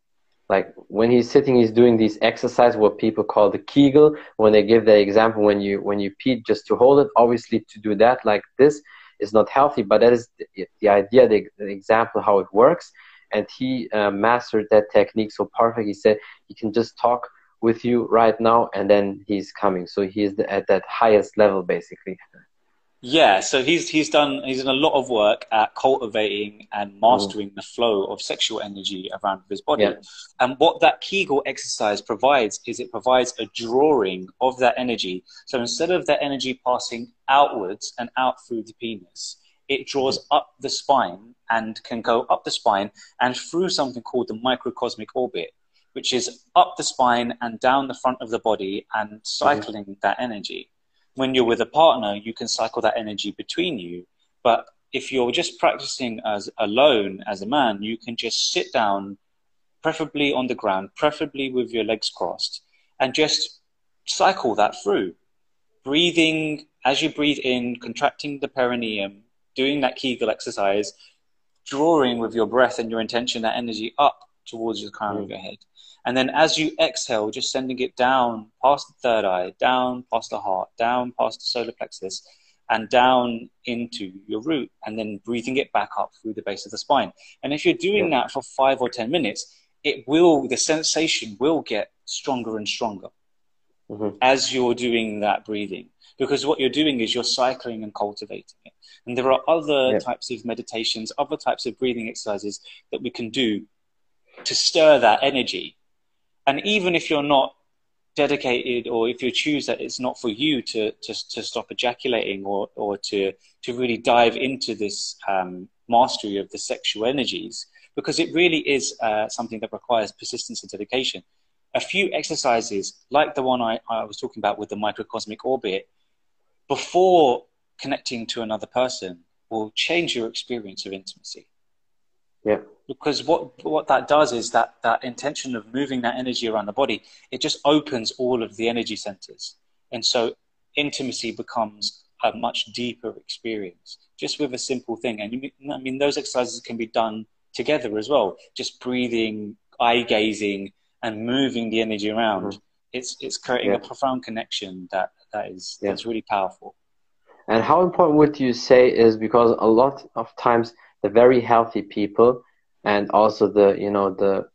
like when he's sitting, he's doing these exercise, what people call the Kegel. When they give the example, when you when you pee, just to hold it. Obviously, to do that like this is not healthy, but that is the, the idea, the, the, example how it works. And he uh, mastered that technique so perfect. He said he can just talk with you right now, and then he's coming. So he's at that highest level, basically. Yeah, so he's he's done he's done a lot of work at cultivating and mastering mm. the flow of sexual energy around his body. Yeah. And what that Kegel exercise provides is it provides a drawing of that energy. So instead of that energy passing outwards and out through the penis, it draws up the spine and can go up the spine and through something called the microcosmic orbit, which is up the spine and down the front of the body and mm-hmm. cycling mm. that energy when you're with a partner, you can cycle that energy between you. But if you're just practicing as alone as a man, you can just sit down, preferably on the ground, preferably with your legs crossed, and just cycle that through. Breathing as you breathe in, contracting the perineum, doing that Kegel exercise, drawing with your breath and your intention that energy up towards the crown mm. of your head. And then as you exhale, just sending it down past the third eye, down past the heart, down past the solar plexus, and down into your root, and then breathing it back up through the base of the spine. And if you're doing that for five or 10 minutes, it will, the sensation will get stronger and stronger mm-hmm. as you're doing that breathing. Because what you're doing is you're cycling and cultivating it. And there are other yeah. types of meditations, other types of breathing exercises that we can do to stir that energy and even if you're not dedicated or if you choose that it's not for you to, to, to stop ejaculating or, or to, to really dive into this um, mastery of the sexual energies, because it really is uh, something that requires persistence and dedication. A few exercises, like the one I, I was talking about with the microcosmic orbit, before connecting to another person, will change your experience of intimacy. Yeah because what what that does is that that intention of moving that energy around the body it just opens all of the energy centers and so intimacy becomes a much deeper experience just with a simple thing and i mean those exercises can be done together as well just breathing eye gazing and moving the energy around mm-hmm. it's it's creating yeah. a profound connection that that is yeah. that's really powerful. And how important would you say is because a lot of times the very healthy people and also the you know the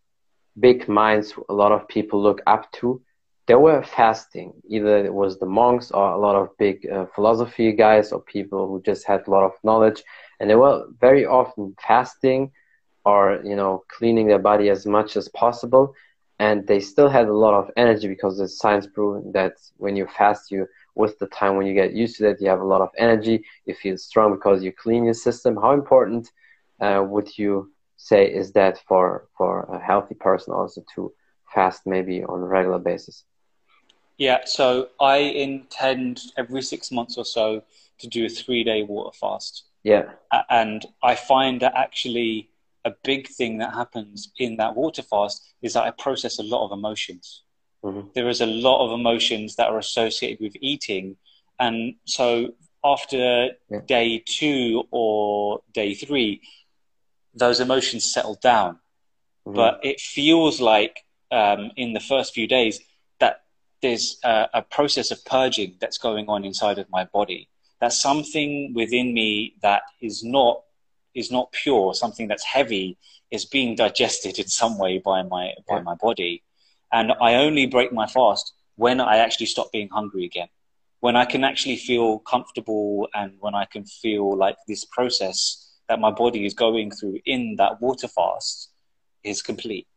big minds a lot of people look up to they were fasting. Either it was the monks or a lot of big uh, philosophy guys or people who just had a lot of knowledge. And they were very often fasting or you know cleaning their body as much as possible and they still had a lot of energy because the science proven that when you fast you with the time when you get used to that you have a lot of energy you feel strong because you clean your system how important uh, would you say is that for for a healthy person also to fast maybe on a regular basis? Yeah, so I intend every six months or so to do a three day water fast. Yeah. And I find that actually a big thing that happens in that water fast is that I process a lot of emotions. Mm-hmm. There is a lot of emotions that are associated with eating. And so after yeah. day two or day three, those emotions settle down. Mm-hmm. But it feels like um, in the first few days that there's a, a process of purging that's going on inside of my body. That something within me that is not is not pure, something that's heavy, is being digested in some way by my by my body. And I only break my fast when I actually stop being hungry again. When I can actually feel comfortable and when I can feel like this process that my body is going through in that water fast is complete.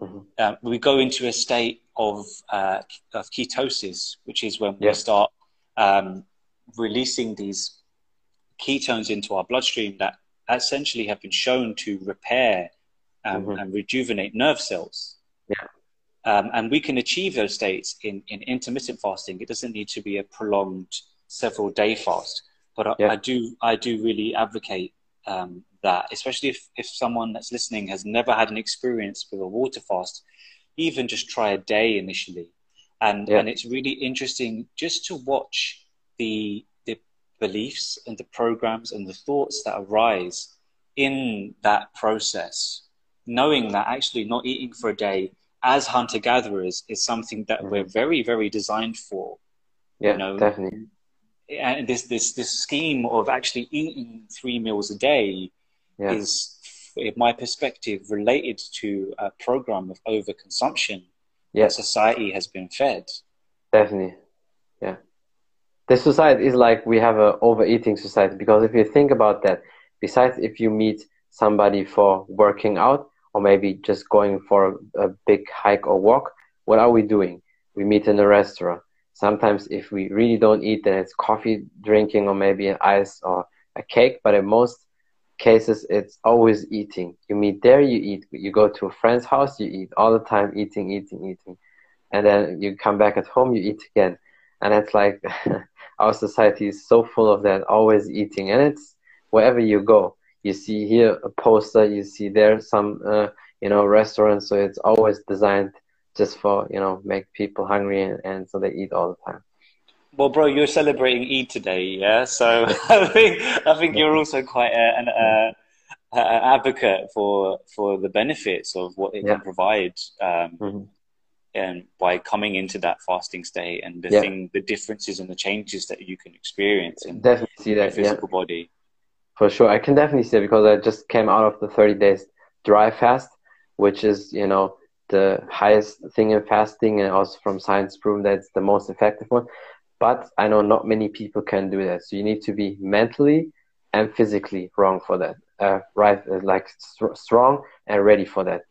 Mm-hmm. Uh, we go into a state of, uh, of ketosis, which is when we start um, releasing these ketones into our bloodstream that essentially have been shown to repair um, mm-hmm. and rejuvenate nerve cells. Yeah. Um, and we can achieve those states in, in intermittent fasting. It doesn't need to be a prolonged several day fast. But I, yeah. I do I do really advocate um, that, especially if, if someone that's listening has never had an experience with a water fast, even just try a day initially. And, yeah. and it's really interesting just to watch the, the beliefs and the programs and the thoughts that arise in that process knowing that actually not eating for a day as hunter gatherers is something that mm-hmm. we're very, very designed for. Yeah, you know? definitely. And this this this scheme of actually eating three meals a day yeah. is, in my perspective, related to a program of overconsumption yeah. that society has been fed. Definitely, yeah. The society is like we have a overeating society because if you think about that, besides if you meet somebody for working out or maybe just going for a, a big hike or walk, what are we doing? We meet in a restaurant. Sometimes if we really don't eat, then it's coffee drinking or maybe an ice or a cake. But in most cases, it's always eating. You meet there, you eat. You go to a friend's house, you eat all the time, eating, eating, eating. And then you come back at home, you eat again. And it's like (laughs) our society is so full of that, always eating. And it's wherever you go you see here a poster, you see there some, uh, you know, restaurants. So it's always designed just for, you know, make people hungry and, and so they eat all the time. Well, bro, you're celebrating Eid today, yeah. So (laughs) I think I think you're also quite a, an uh, advocate for for the benefits of what it yeah. can provide, um, mm-hmm. And by coming into that fasting state and the yeah. thing, the differences and the changes that you can experience in definitely see that physical yeah. body. For sure, I can definitely see it because I just came out of the 30 days dry fast, which is you know the highest thing in fasting, and also from science proven that it's the most effective one. But I know not many people can do that, so you need to be mentally and physically wrong for that, uh, right? Uh, like st- strong and ready for that.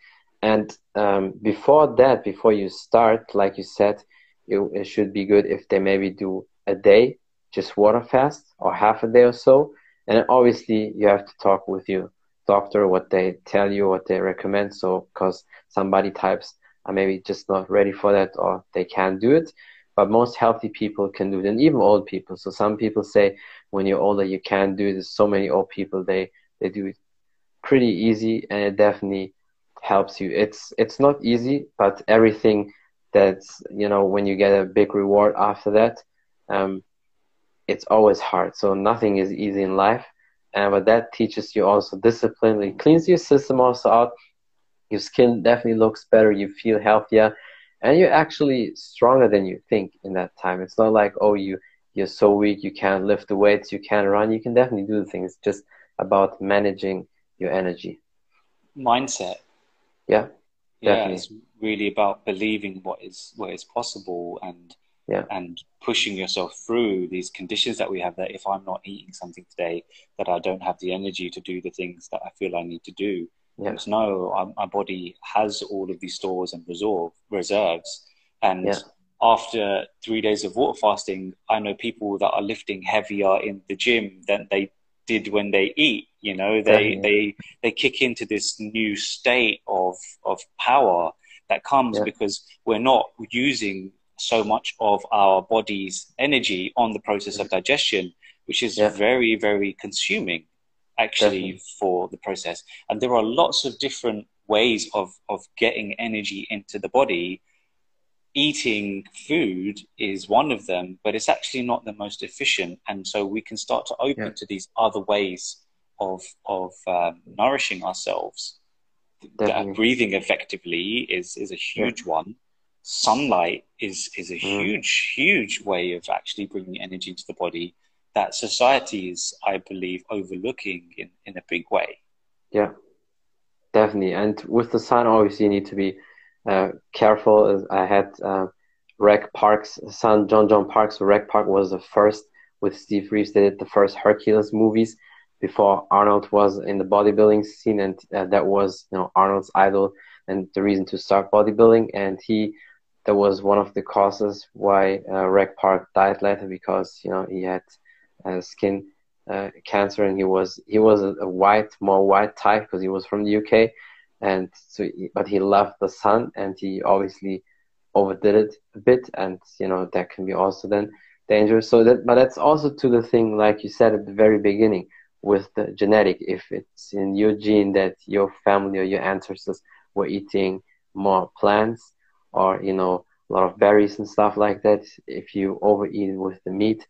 And um, before that, before you start, like you said, you, it should be good if they maybe do a day just water fast or half a day or so. And obviously you have to talk with your doctor what they tell you what they recommend. So because somebody types are maybe just not ready for that or they can't do it. But most healthy people can do it and even old people. So some people say when you're older you can't do this. So many old people they they do it pretty easy and it definitely helps you it's it's not easy but everything that's you know when you get a big reward after that um, it's always hard. So nothing is easy in life. And but that teaches you also discipline. It cleans your system also out. Your skin definitely looks better. You feel healthier, and you're actually stronger than you think in that time. It's not like oh you you're so weak you can't lift the weights, you can't run. You can definitely do the things. Just about managing your energy. Mindset. Yeah. Definitely. Yeah, it's really about believing what is what is possible and yeah. and pushing yourself through these conditions that we have that if i'm not eating something today that i don't have the energy to do the things that i feel i need to do yeah. no I, my body has all of these stores and reserve, reserves and yeah. after three days of water fasting i know people that are lifting heavier in the gym than they did when they eat you know they they they kick into this new state of of power that comes yeah. because we're not using so much of our body's energy on the process of mm-hmm. digestion, which is yeah. very, very consuming actually Definitely. for the process. And there are lots of different ways of, of getting energy into the body. Eating food is one of them, but it's actually not the most efficient. And so we can start to open yeah. to these other ways of, of um, nourishing ourselves. breathing effectively is, is a huge yeah. one sunlight is is a mm. huge huge way of actually bringing energy into the body that society is i believe overlooking in in a big way yeah definitely and with the sun obviously you need to be careful i had uh, Reg Park's son john john parks Reg Park was the first with steve reeves. They did the first hercules movies before arnold was in the bodybuilding scene and uh, that was you know arnold's idol and the reason to start bodybuilding. And he that was one of the causes why uh, Reg Park died later because you know he had uh, skin uh, cancer and he was he was a, a white more white type because he was from the UK and so but he loved the sun and he obviously overdid it a bit and you know that can be also then dangerous. So that but that's also to the thing like you said at the very beginning with the genetic. If it's in your gene that your family or your ancestors were eating more plants or you know a lot of berries and stuff like that if you overeat with the meat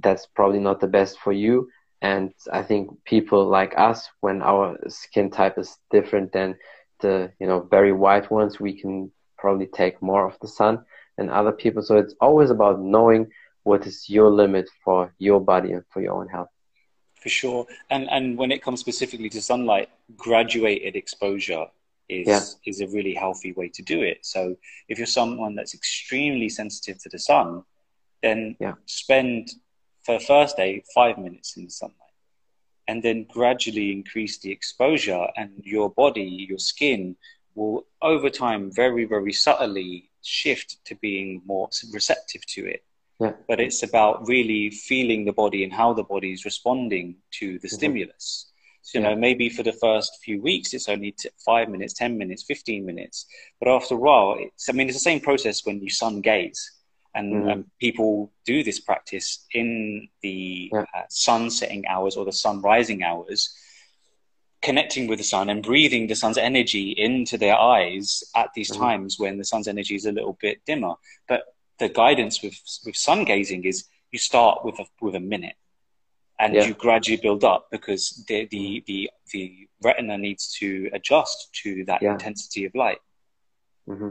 that's probably not the best for you and i think people like us when our skin type is different than the you know very white ones we can probably take more of the sun than other people. So it's always about knowing what is your limit for your body and for your own health. For sure, and and when it comes specifically to sunlight, graduated exposure is yeah. is a really healthy way to do it. So if you're someone that's extremely sensitive to the sun, then yeah. spend for the first day five minutes in the sunlight, and then gradually increase the exposure, and your body, your skin will over time very very subtly shift to being more receptive to it. Yeah. But it's about really feeling the body and how the body is responding to the mm-hmm. stimulus. So, you yeah. know, maybe for the first few weeks, it's only t- five minutes, 10 minutes, 15 minutes. But after a while, it's, I mean, it's the same process when you sun gaze. And mm. um, people do this practice in the yeah. uh, sun setting hours or the sun rising hours, connecting with the sun and breathing the sun's energy into their eyes at these mm. times when the sun's energy is a little bit dimmer. But the guidance with, with sun gazing is you start with a, with a minute and yeah. you gradually build up because the, the, the, the retina needs to adjust to that yeah. intensity of light. Mm-hmm.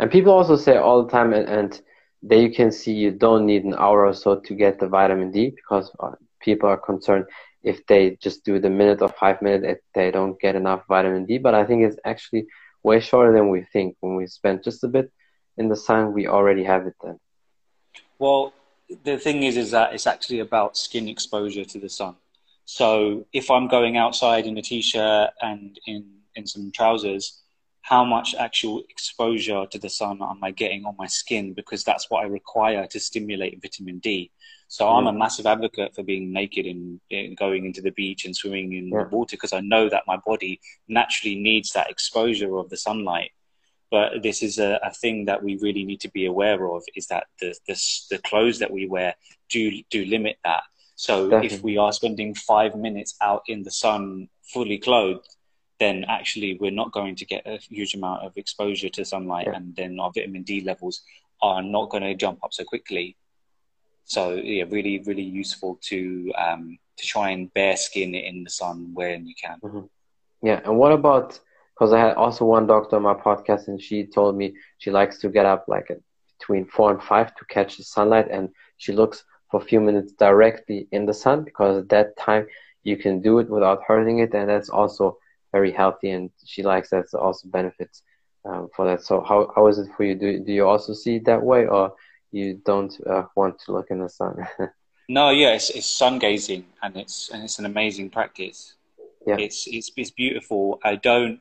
And people also say all the time, and, and there you can see you don't need an hour or so to get the vitamin D because uh, people are concerned if they just do the minute or five minutes, they don't get enough vitamin D. But I think it's actually way shorter than we think. When we spend just a bit in the sun, we already have it then. Well, the thing is, is that it's actually about skin exposure to the sun. So if I'm going outside in a t-shirt and in, in some trousers, how much actual exposure to the sun am I getting on my skin? Because that's what I require to stimulate vitamin D. So mm. I'm a massive advocate for being naked and, and going into the beach and swimming in yeah. the water because I know that my body naturally needs that exposure of the sunlight but this is a, a, thing that we really need to be aware of is that the, the, the clothes that we wear do do limit that so Definitely. if we are spending five minutes out in the sun fully clothed then actually we're not going to get a huge amount of exposure to sunlight yeah. and then our vitamin d levels are not going to jump up so quickly so yeah really really useful to um, to try and bare skin in the sun when you can mm-hmm. yeah and what about because I had also one doctor on my podcast, and she told me she likes to get up like between four and five to catch the sunlight, and she looks for a few minutes directly in the sun because at that time you can do it without hurting it, and that's also very healthy. And she likes that also benefits um, for that. So how how is it for you? Do do you also see it that way, or you don't uh, want to look in the sun? (laughs) no, yeah, it's, it's sun gazing, and it's and it's an amazing practice. Yeah. It's it's it's beautiful. I don't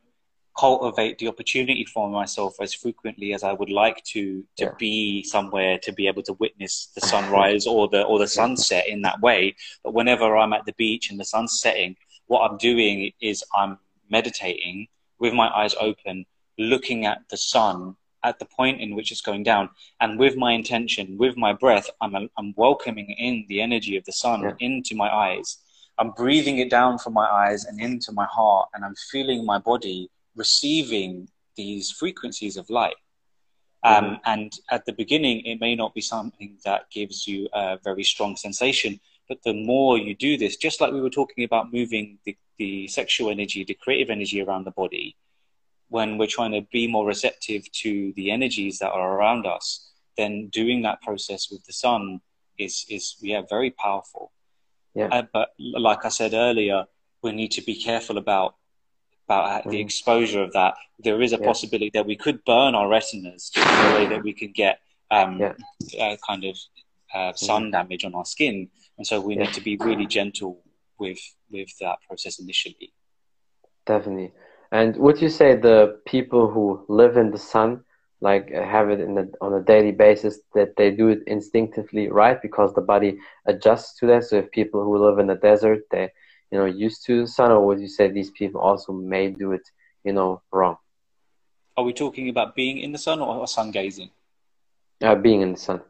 cultivate the opportunity for myself as frequently as I would like to to yeah. be somewhere to be able to witness the sunrise or the or the sunset in that way. But whenever I'm at the beach and the sun's setting, what I'm doing is I'm meditating with my eyes open, looking at the sun at the point in which it's going down, and with my intention, with my breath, I'm I'm welcoming in the energy of the sun yeah. into my eyes. I'm breathing it down from my eyes and into my heart, and I'm feeling my body receiving these frequencies of light. Um, mm-hmm. And at the beginning, it may not be something that gives you a very strong sensation, but the more you do this, just like we were talking about moving the, the sexual energy, the creative energy around the body, when we're trying to be more receptive to the energies that are around us, then doing that process with the sun is, is yeah, very powerful. Yeah. Uh, but like I said earlier, we need to be careful about about the mm. exposure of that, there is a yeah. possibility that we could burn our retinas just in a way that we could get um, yeah. uh, kind of uh, sun mm. damage on our skin. And so we need to be really gentle with with that process initially. Definitely. And would you say the people who live in the sun, like uh, have it in the, on a daily basis, that they do it instinctively right because the body adjusts to that? So if people who live in the desert, they you know used to the sun, or would you say these people also may do it, you know, wrong? Are we talking about being in the sun or sun gazing? Uh, being in the sun.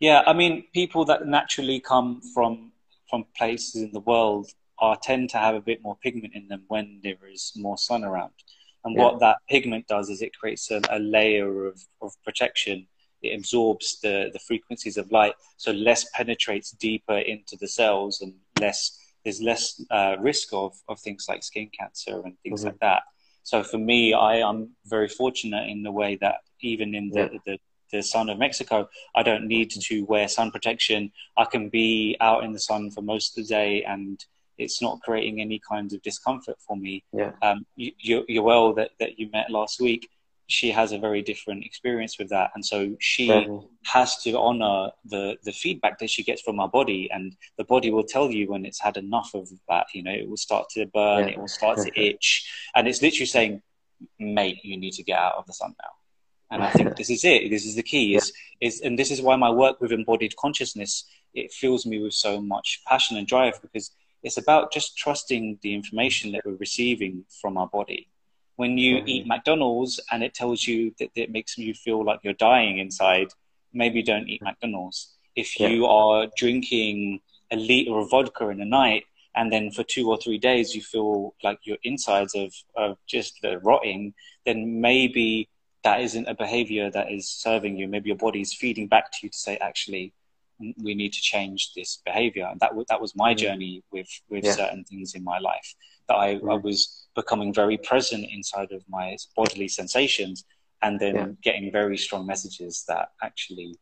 Yeah, I mean, people that naturally come from from places in the world are tend to have a bit more pigment in them when there is more sun around. And yeah. what that pigment does is it creates a, a layer of, of protection. It absorbs the, the frequencies of light, so less penetrates deeper into the cells and less there's less uh, risk of, of things like skin cancer and things mm-hmm. like that. So for me, I am very fortunate in the way that even in the, yeah. the, the sun of Mexico, I don't need to wear sun protection. I can be out in the sun for most of the day and it's not creating any kinds of discomfort for me. Yeah. Um, you, you, well that, that you met last week she has a very different experience with that and so she mm-hmm. has to honor the the feedback that she gets from our body and the body will tell you when it's had enough of that you know it will start to burn yeah. it will start to (laughs) itch and it's literally saying mate you need to get out of the sun now and i think this is it this is the key is yeah. is and this is why my work with embodied consciousness it fills me with so much passion and drive because it's about just trusting the information that we're receiving from our body when you mm-hmm. eat McDonald's and it tells you that it makes you feel like you're dying inside, maybe don't eat McDonald's. If yeah. you are drinking a liter of vodka in a night and then for two or three days you feel like your insides of, of just rotting, then maybe that isn't a behavior that is serving you. Maybe your body is feeding back to you to say, actually, we need to change this behavior. And that, w- that was my mm-hmm. journey with, with yeah. certain things in my life that I, mm-hmm. I was becoming very present inside of my bodily sensations and then yeah. getting very strong messages that actually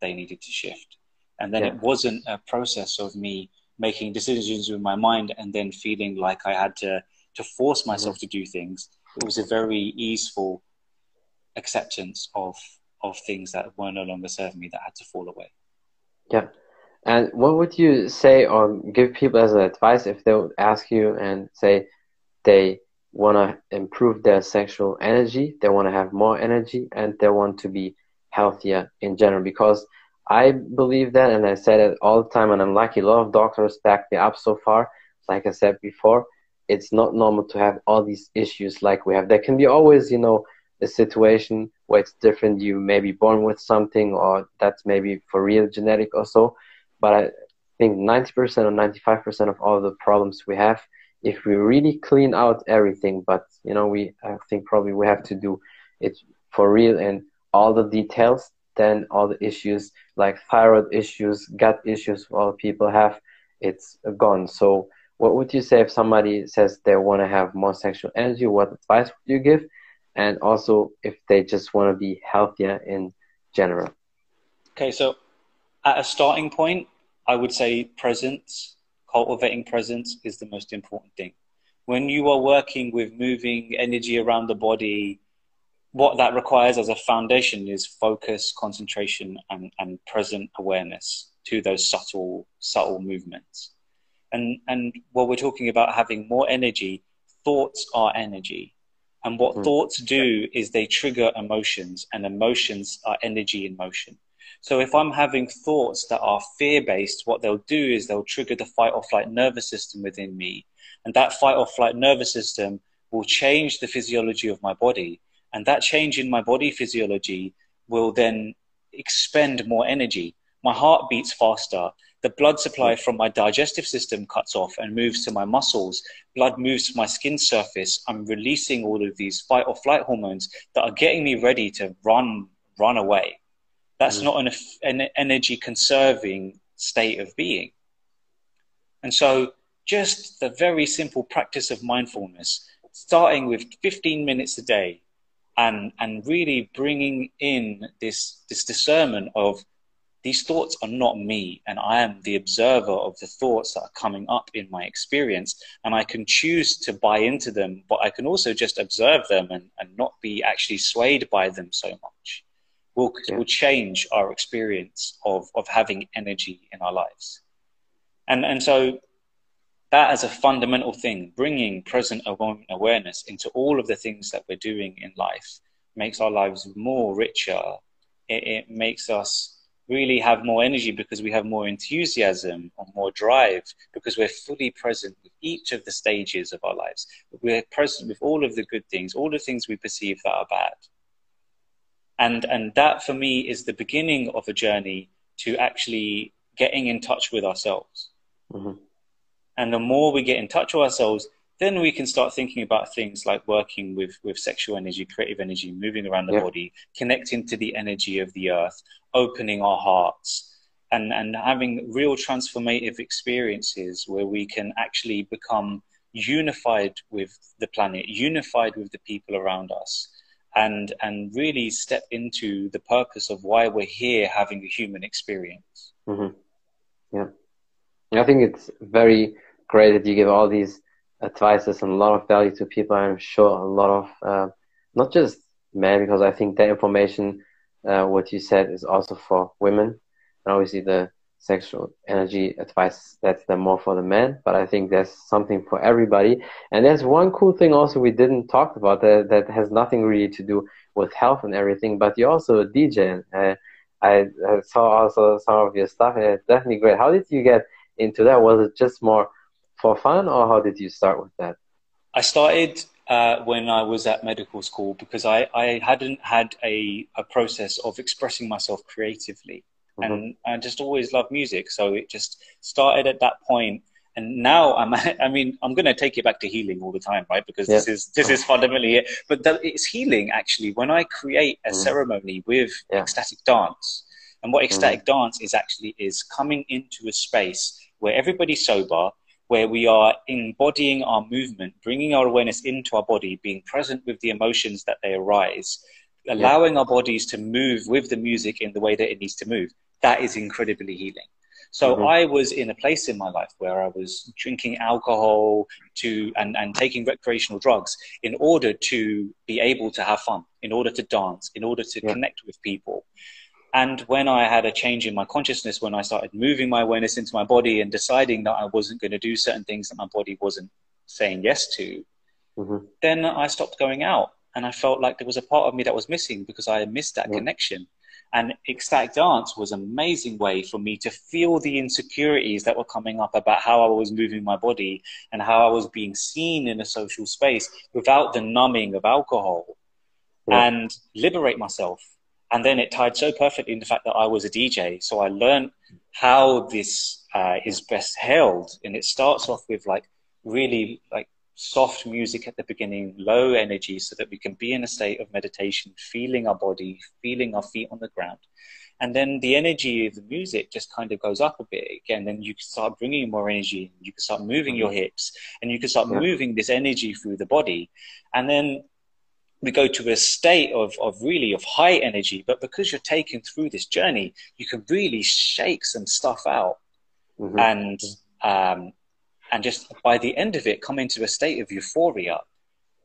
they needed to shift. And then yeah. it wasn't a process of me making decisions with my mind and then feeling like I had to, to force mm-hmm. myself mm-hmm. to do things. It was a very easeful acceptance of, of things that were no longer serving me that had to fall away. Yeah. And what would you say or give people as an advice if they would ask you and say, they want to improve their sexual energy, they want to have more energy, and they want to be healthier in general. Because I believe that, and I said it all the time, and I'm lucky. A lot of doctors back me up so far. Like I said before, it's not normal to have all these issues like we have. There can be always, you know, a situation where it's different. You may be born with something, or that's maybe for real genetic or so. But I think 90% or 95% of all the problems we have if we really clean out everything, but you know, we I think probably we have to do it for real and all the details, then all the issues like thyroid issues, gut issues all people have, it's gone. So what would you say if somebody says they want to have more sexual energy? What advice would you give? And also if they just want to be healthier in general. Okay, so at a starting point, I would say presence cultivating presence is the most important thing. When you are working with moving energy around the body, what that requires as a foundation is focus, concentration, and, and present awareness to those subtle, subtle movements. And, and while we're talking about having more energy, thoughts are energy. And what mm. thoughts do is they trigger emotions, and emotions are energy in motion. So if I'm having thoughts that are fear based, what they'll do is they'll trigger the fight or flight nervous system within me. And that fight or flight nervous system will change the physiology of my body. And that change in my body physiology will then expend more energy. My heart beats faster. The blood supply from my digestive system cuts off and moves to my muscles. Blood moves to my skin surface. I'm releasing all of these fight or flight hormones that are getting me ready to run, run away. That's mm. not an, an energy conserving state of being. And so, just the very simple practice of mindfulness, starting with 15 minutes a day and, and really bringing in this, this discernment of these thoughts are not me, and I am the observer of the thoughts that are coming up in my experience. And I can choose to buy into them, but I can also just observe them and, and not be actually swayed by them so much will, yeah. will change our experience of, of having energy in our lives. And, and so that as a fundamental thing, bringing present awareness into all of the things that we're doing in life makes our lives more richer. It, it makes us really have more energy because we have more enthusiasm or more drive because we're fully present with each of the stages of our lives. We're present with all of the good things, all the things we perceive that are bad and and that for me is the beginning of a journey to actually getting in touch with ourselves mm-hmm. and the more we get in touch with ourselves then we can start thinking about things like working with with sexual energy creative energy moving around the yeah. body connecting to the energy of the earth opening our hearts and and having real transformative experiences where we can actually become unified with the planet, unified with the people around us, and and really step into the purpose of why we're here having a human experience. Mm-hmm. Yeah, I think it's very great that you give all these advices and a lot of value to people. I'm sure a lot of uh, not just men, because I think that information uh, what you said is also for women, and obviously the sexual energy advice that's the more for the men but i think there's something for everybody. And there's one cool thing also we didn't talk about that, that has nothing really to do with health and everything but you're also a dj uh, I, I, saw also some of your stuff and it's definitely great. How did you get into that? Was it just more for fun or how did you start with that i started uh, when I was at medical school because I, I hadn't had a, a process of expressing myself creatively. Mm-hmm. And I just always loved music. So it just started at that point. And now I'm, (laughs) I mean, I'm going to take it back to healing all the time, right? Because yeah. this is, this is fundamentally it. But the, it's healing actually when I create a mm-hmm. ceremony with yeah. ecstatic dance. And what ecstatic mm-hmm. dance is actually is coming into a space where everybody's sober, where we are embodying our movement, bringing our awareness into our body, being present with the emotions that they arise, allowing yeah. our bodies to move with the music in the way that it needs to move that is incredibly healing. So mm-hmm. I was in a place in my life where I was drinking alcohol to and, and taking recreational drugs in order to be able to have fun, in order to dance, in order to yeah. connect with people. And when I had a change in my consciousness, when I started moving my awareness into my body and deciding that I wasn't going to do certain things that my body wasn't saying yes to, mm-hmm. then I stopped going out. And I felt like there was a part of me that was missing because I had missed that yeah. connection. And ecstatic dance was an amazing way for me to feel the insecurities that were coming up about how I was moving my body and how I was being seen in a social space without the numbing of alcohol yeah. and liberate myself. And then it tied so perfectly in the fact that I was a DJ. So I learned how this uh, is best held. And it starts off with like really like soft music at the beginning, low energy, so that we can be in a state of meditation, feeling our body, feeling our feet on the ground. And then the energy of the music just kind of goes up a bit again. Then you can start bringing more energy. You can start moving your mm-hmm. hips and you can start yeah. moving this energy through the body. And then we go to a state of, of really of high energy. But because you're taken through this journey, you can really shake some stuff out. Mm-hmm. And um, and just by the end of it come into a state of euphoria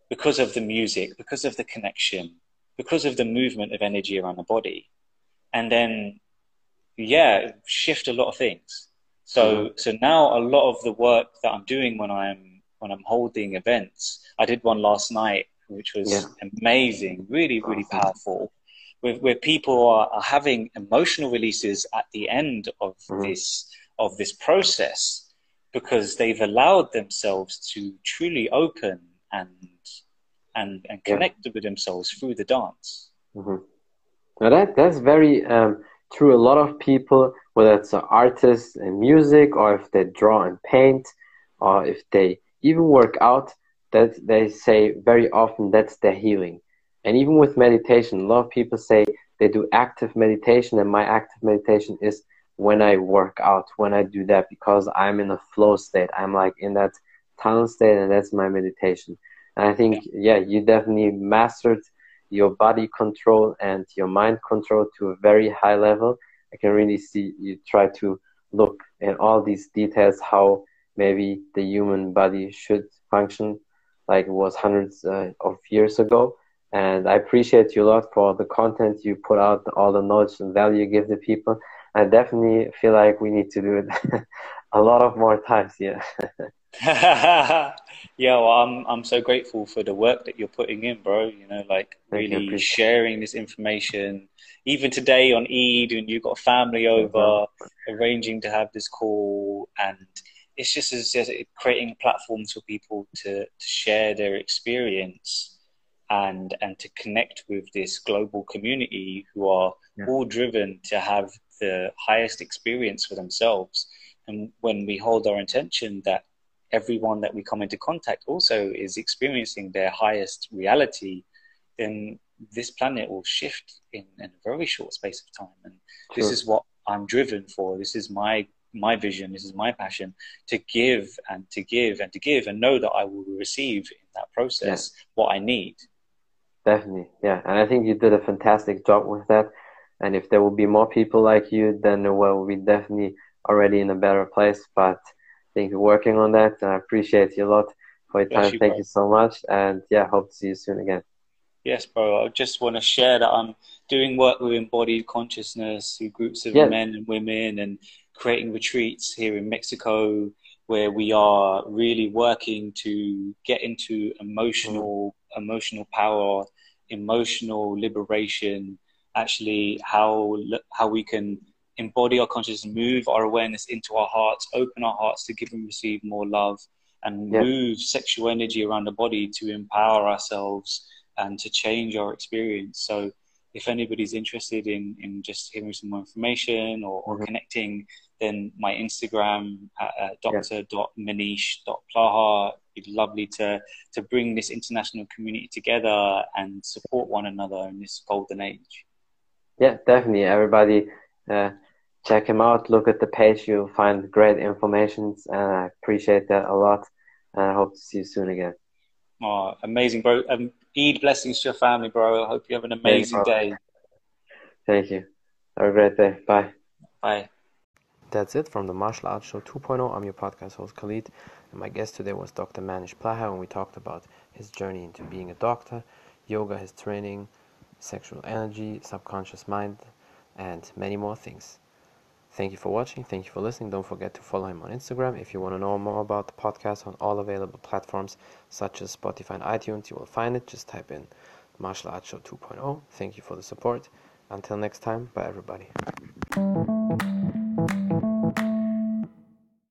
because of the music, because of the connection, because of the movement of energy around the body. And then, yeah, shift a lot of things. So, mm-hmm. so now a lot of the work that I'm doing when I'm, when I'm holding events, I did one last night, which was yeah. amazing, really, really awesome. powerful. Where, where people are, are, having emotional releases at the end of mm-hmm. this of this process because they've allowed themselves to truly open and and and connect yeah. with themselves through the dance. Mm-hmm. Now that that's very um, true. A lot of people, whether it's artists in music or if they draw and paint, or if they even work out, that they say very often that's their healing. And even with meditation, a lot of people say they do active meditation, and my active meditation is when I work out, when I do that, because I'm in a flow state. I'm like in that tunnel state, and that's my meditation. And I think, yeah, you definitely mastered your body control and your mind control to a very high level. I can really see you try to look in all these details how maybe the human body should function like it was hundreds uh, of years ago. And I appreciate you a lot for the content you put out, all the knowledge and value you give the people. I definitely feel like we need to do it (laughs) a lot of more times. Yeah. (laughs) yeah, well, I'm I'm so grateful for the work that you're putting in, bro. You know, like really sharing this information. Even today on Eid, when you got family over, mm-hmm. arranging to have this call, and it's just as creating platforms for people to, to share their experience and and to connect with this global community who are yeah. all driven to have the highest experience for themselves. And when we hold our intention that everyone that we come into contact also is experiencing their highest reality, then this planet will shift in, in a very short space of time. And sure. this is what I'm driven for. This is my my vision, this is my passion to give and to give and to give and know that I will receive in that process yeah. what I need. Definitely, yeah. And I think you did a fantastic job with that. And if there will be more people like you, then we'll be definitely already in a better place. But I think you're working on that. and I appreciate you a lot for your time. You, Thank bro. you so much. And yeah, hope to see you soon again. Yes, bro. I just want to share that I'm doing work with embodied consciousness, through groups of yeah. men and women, and creating retreats here in Mexico where we are really working to get into emotional mm. emotional power, emotional liberation, actually how how we can embody our consciousness, move our awareness into our hearts, open our hearts to give and receive more love, and yeah. move sexual energy around the body to empower ourselves and to change our experience. So, if anybody's interested in, in just hearing some more information or, or mm-hmm. connecting, then my Instagram at uh, dr.manish.plaha. It'd be lovely to, to bring this international community together and support one another in this golden age. Yeah, definitely. Everybody, uh, check him out. Look at the page. You'll find great information. And I appreciate that a lot. And I hope to see you soon again. Oh, amazing, bro. Um, Eid blessings to your family, bro. I hope you have an amazing day. Thank you. Have a great day. Bye. Bye. That's it from the Martial Arts Show 2.0. I'm your podcast host Khalid, and my guest today was Dr. Manish Plaha, and we talked about his journey into being a doctor, yoga, his training, sexual energy, subconscious mind, and many more things. Thank you for watching. Thank you for listening. Don't forget to follow him on Instagram. If you want to know more about the podcast on all available platforms such as Spotify and iTunes, you will find it. Just type in Martial Arts Show 2.0. Thank you for the support. Until next time, bye everybody.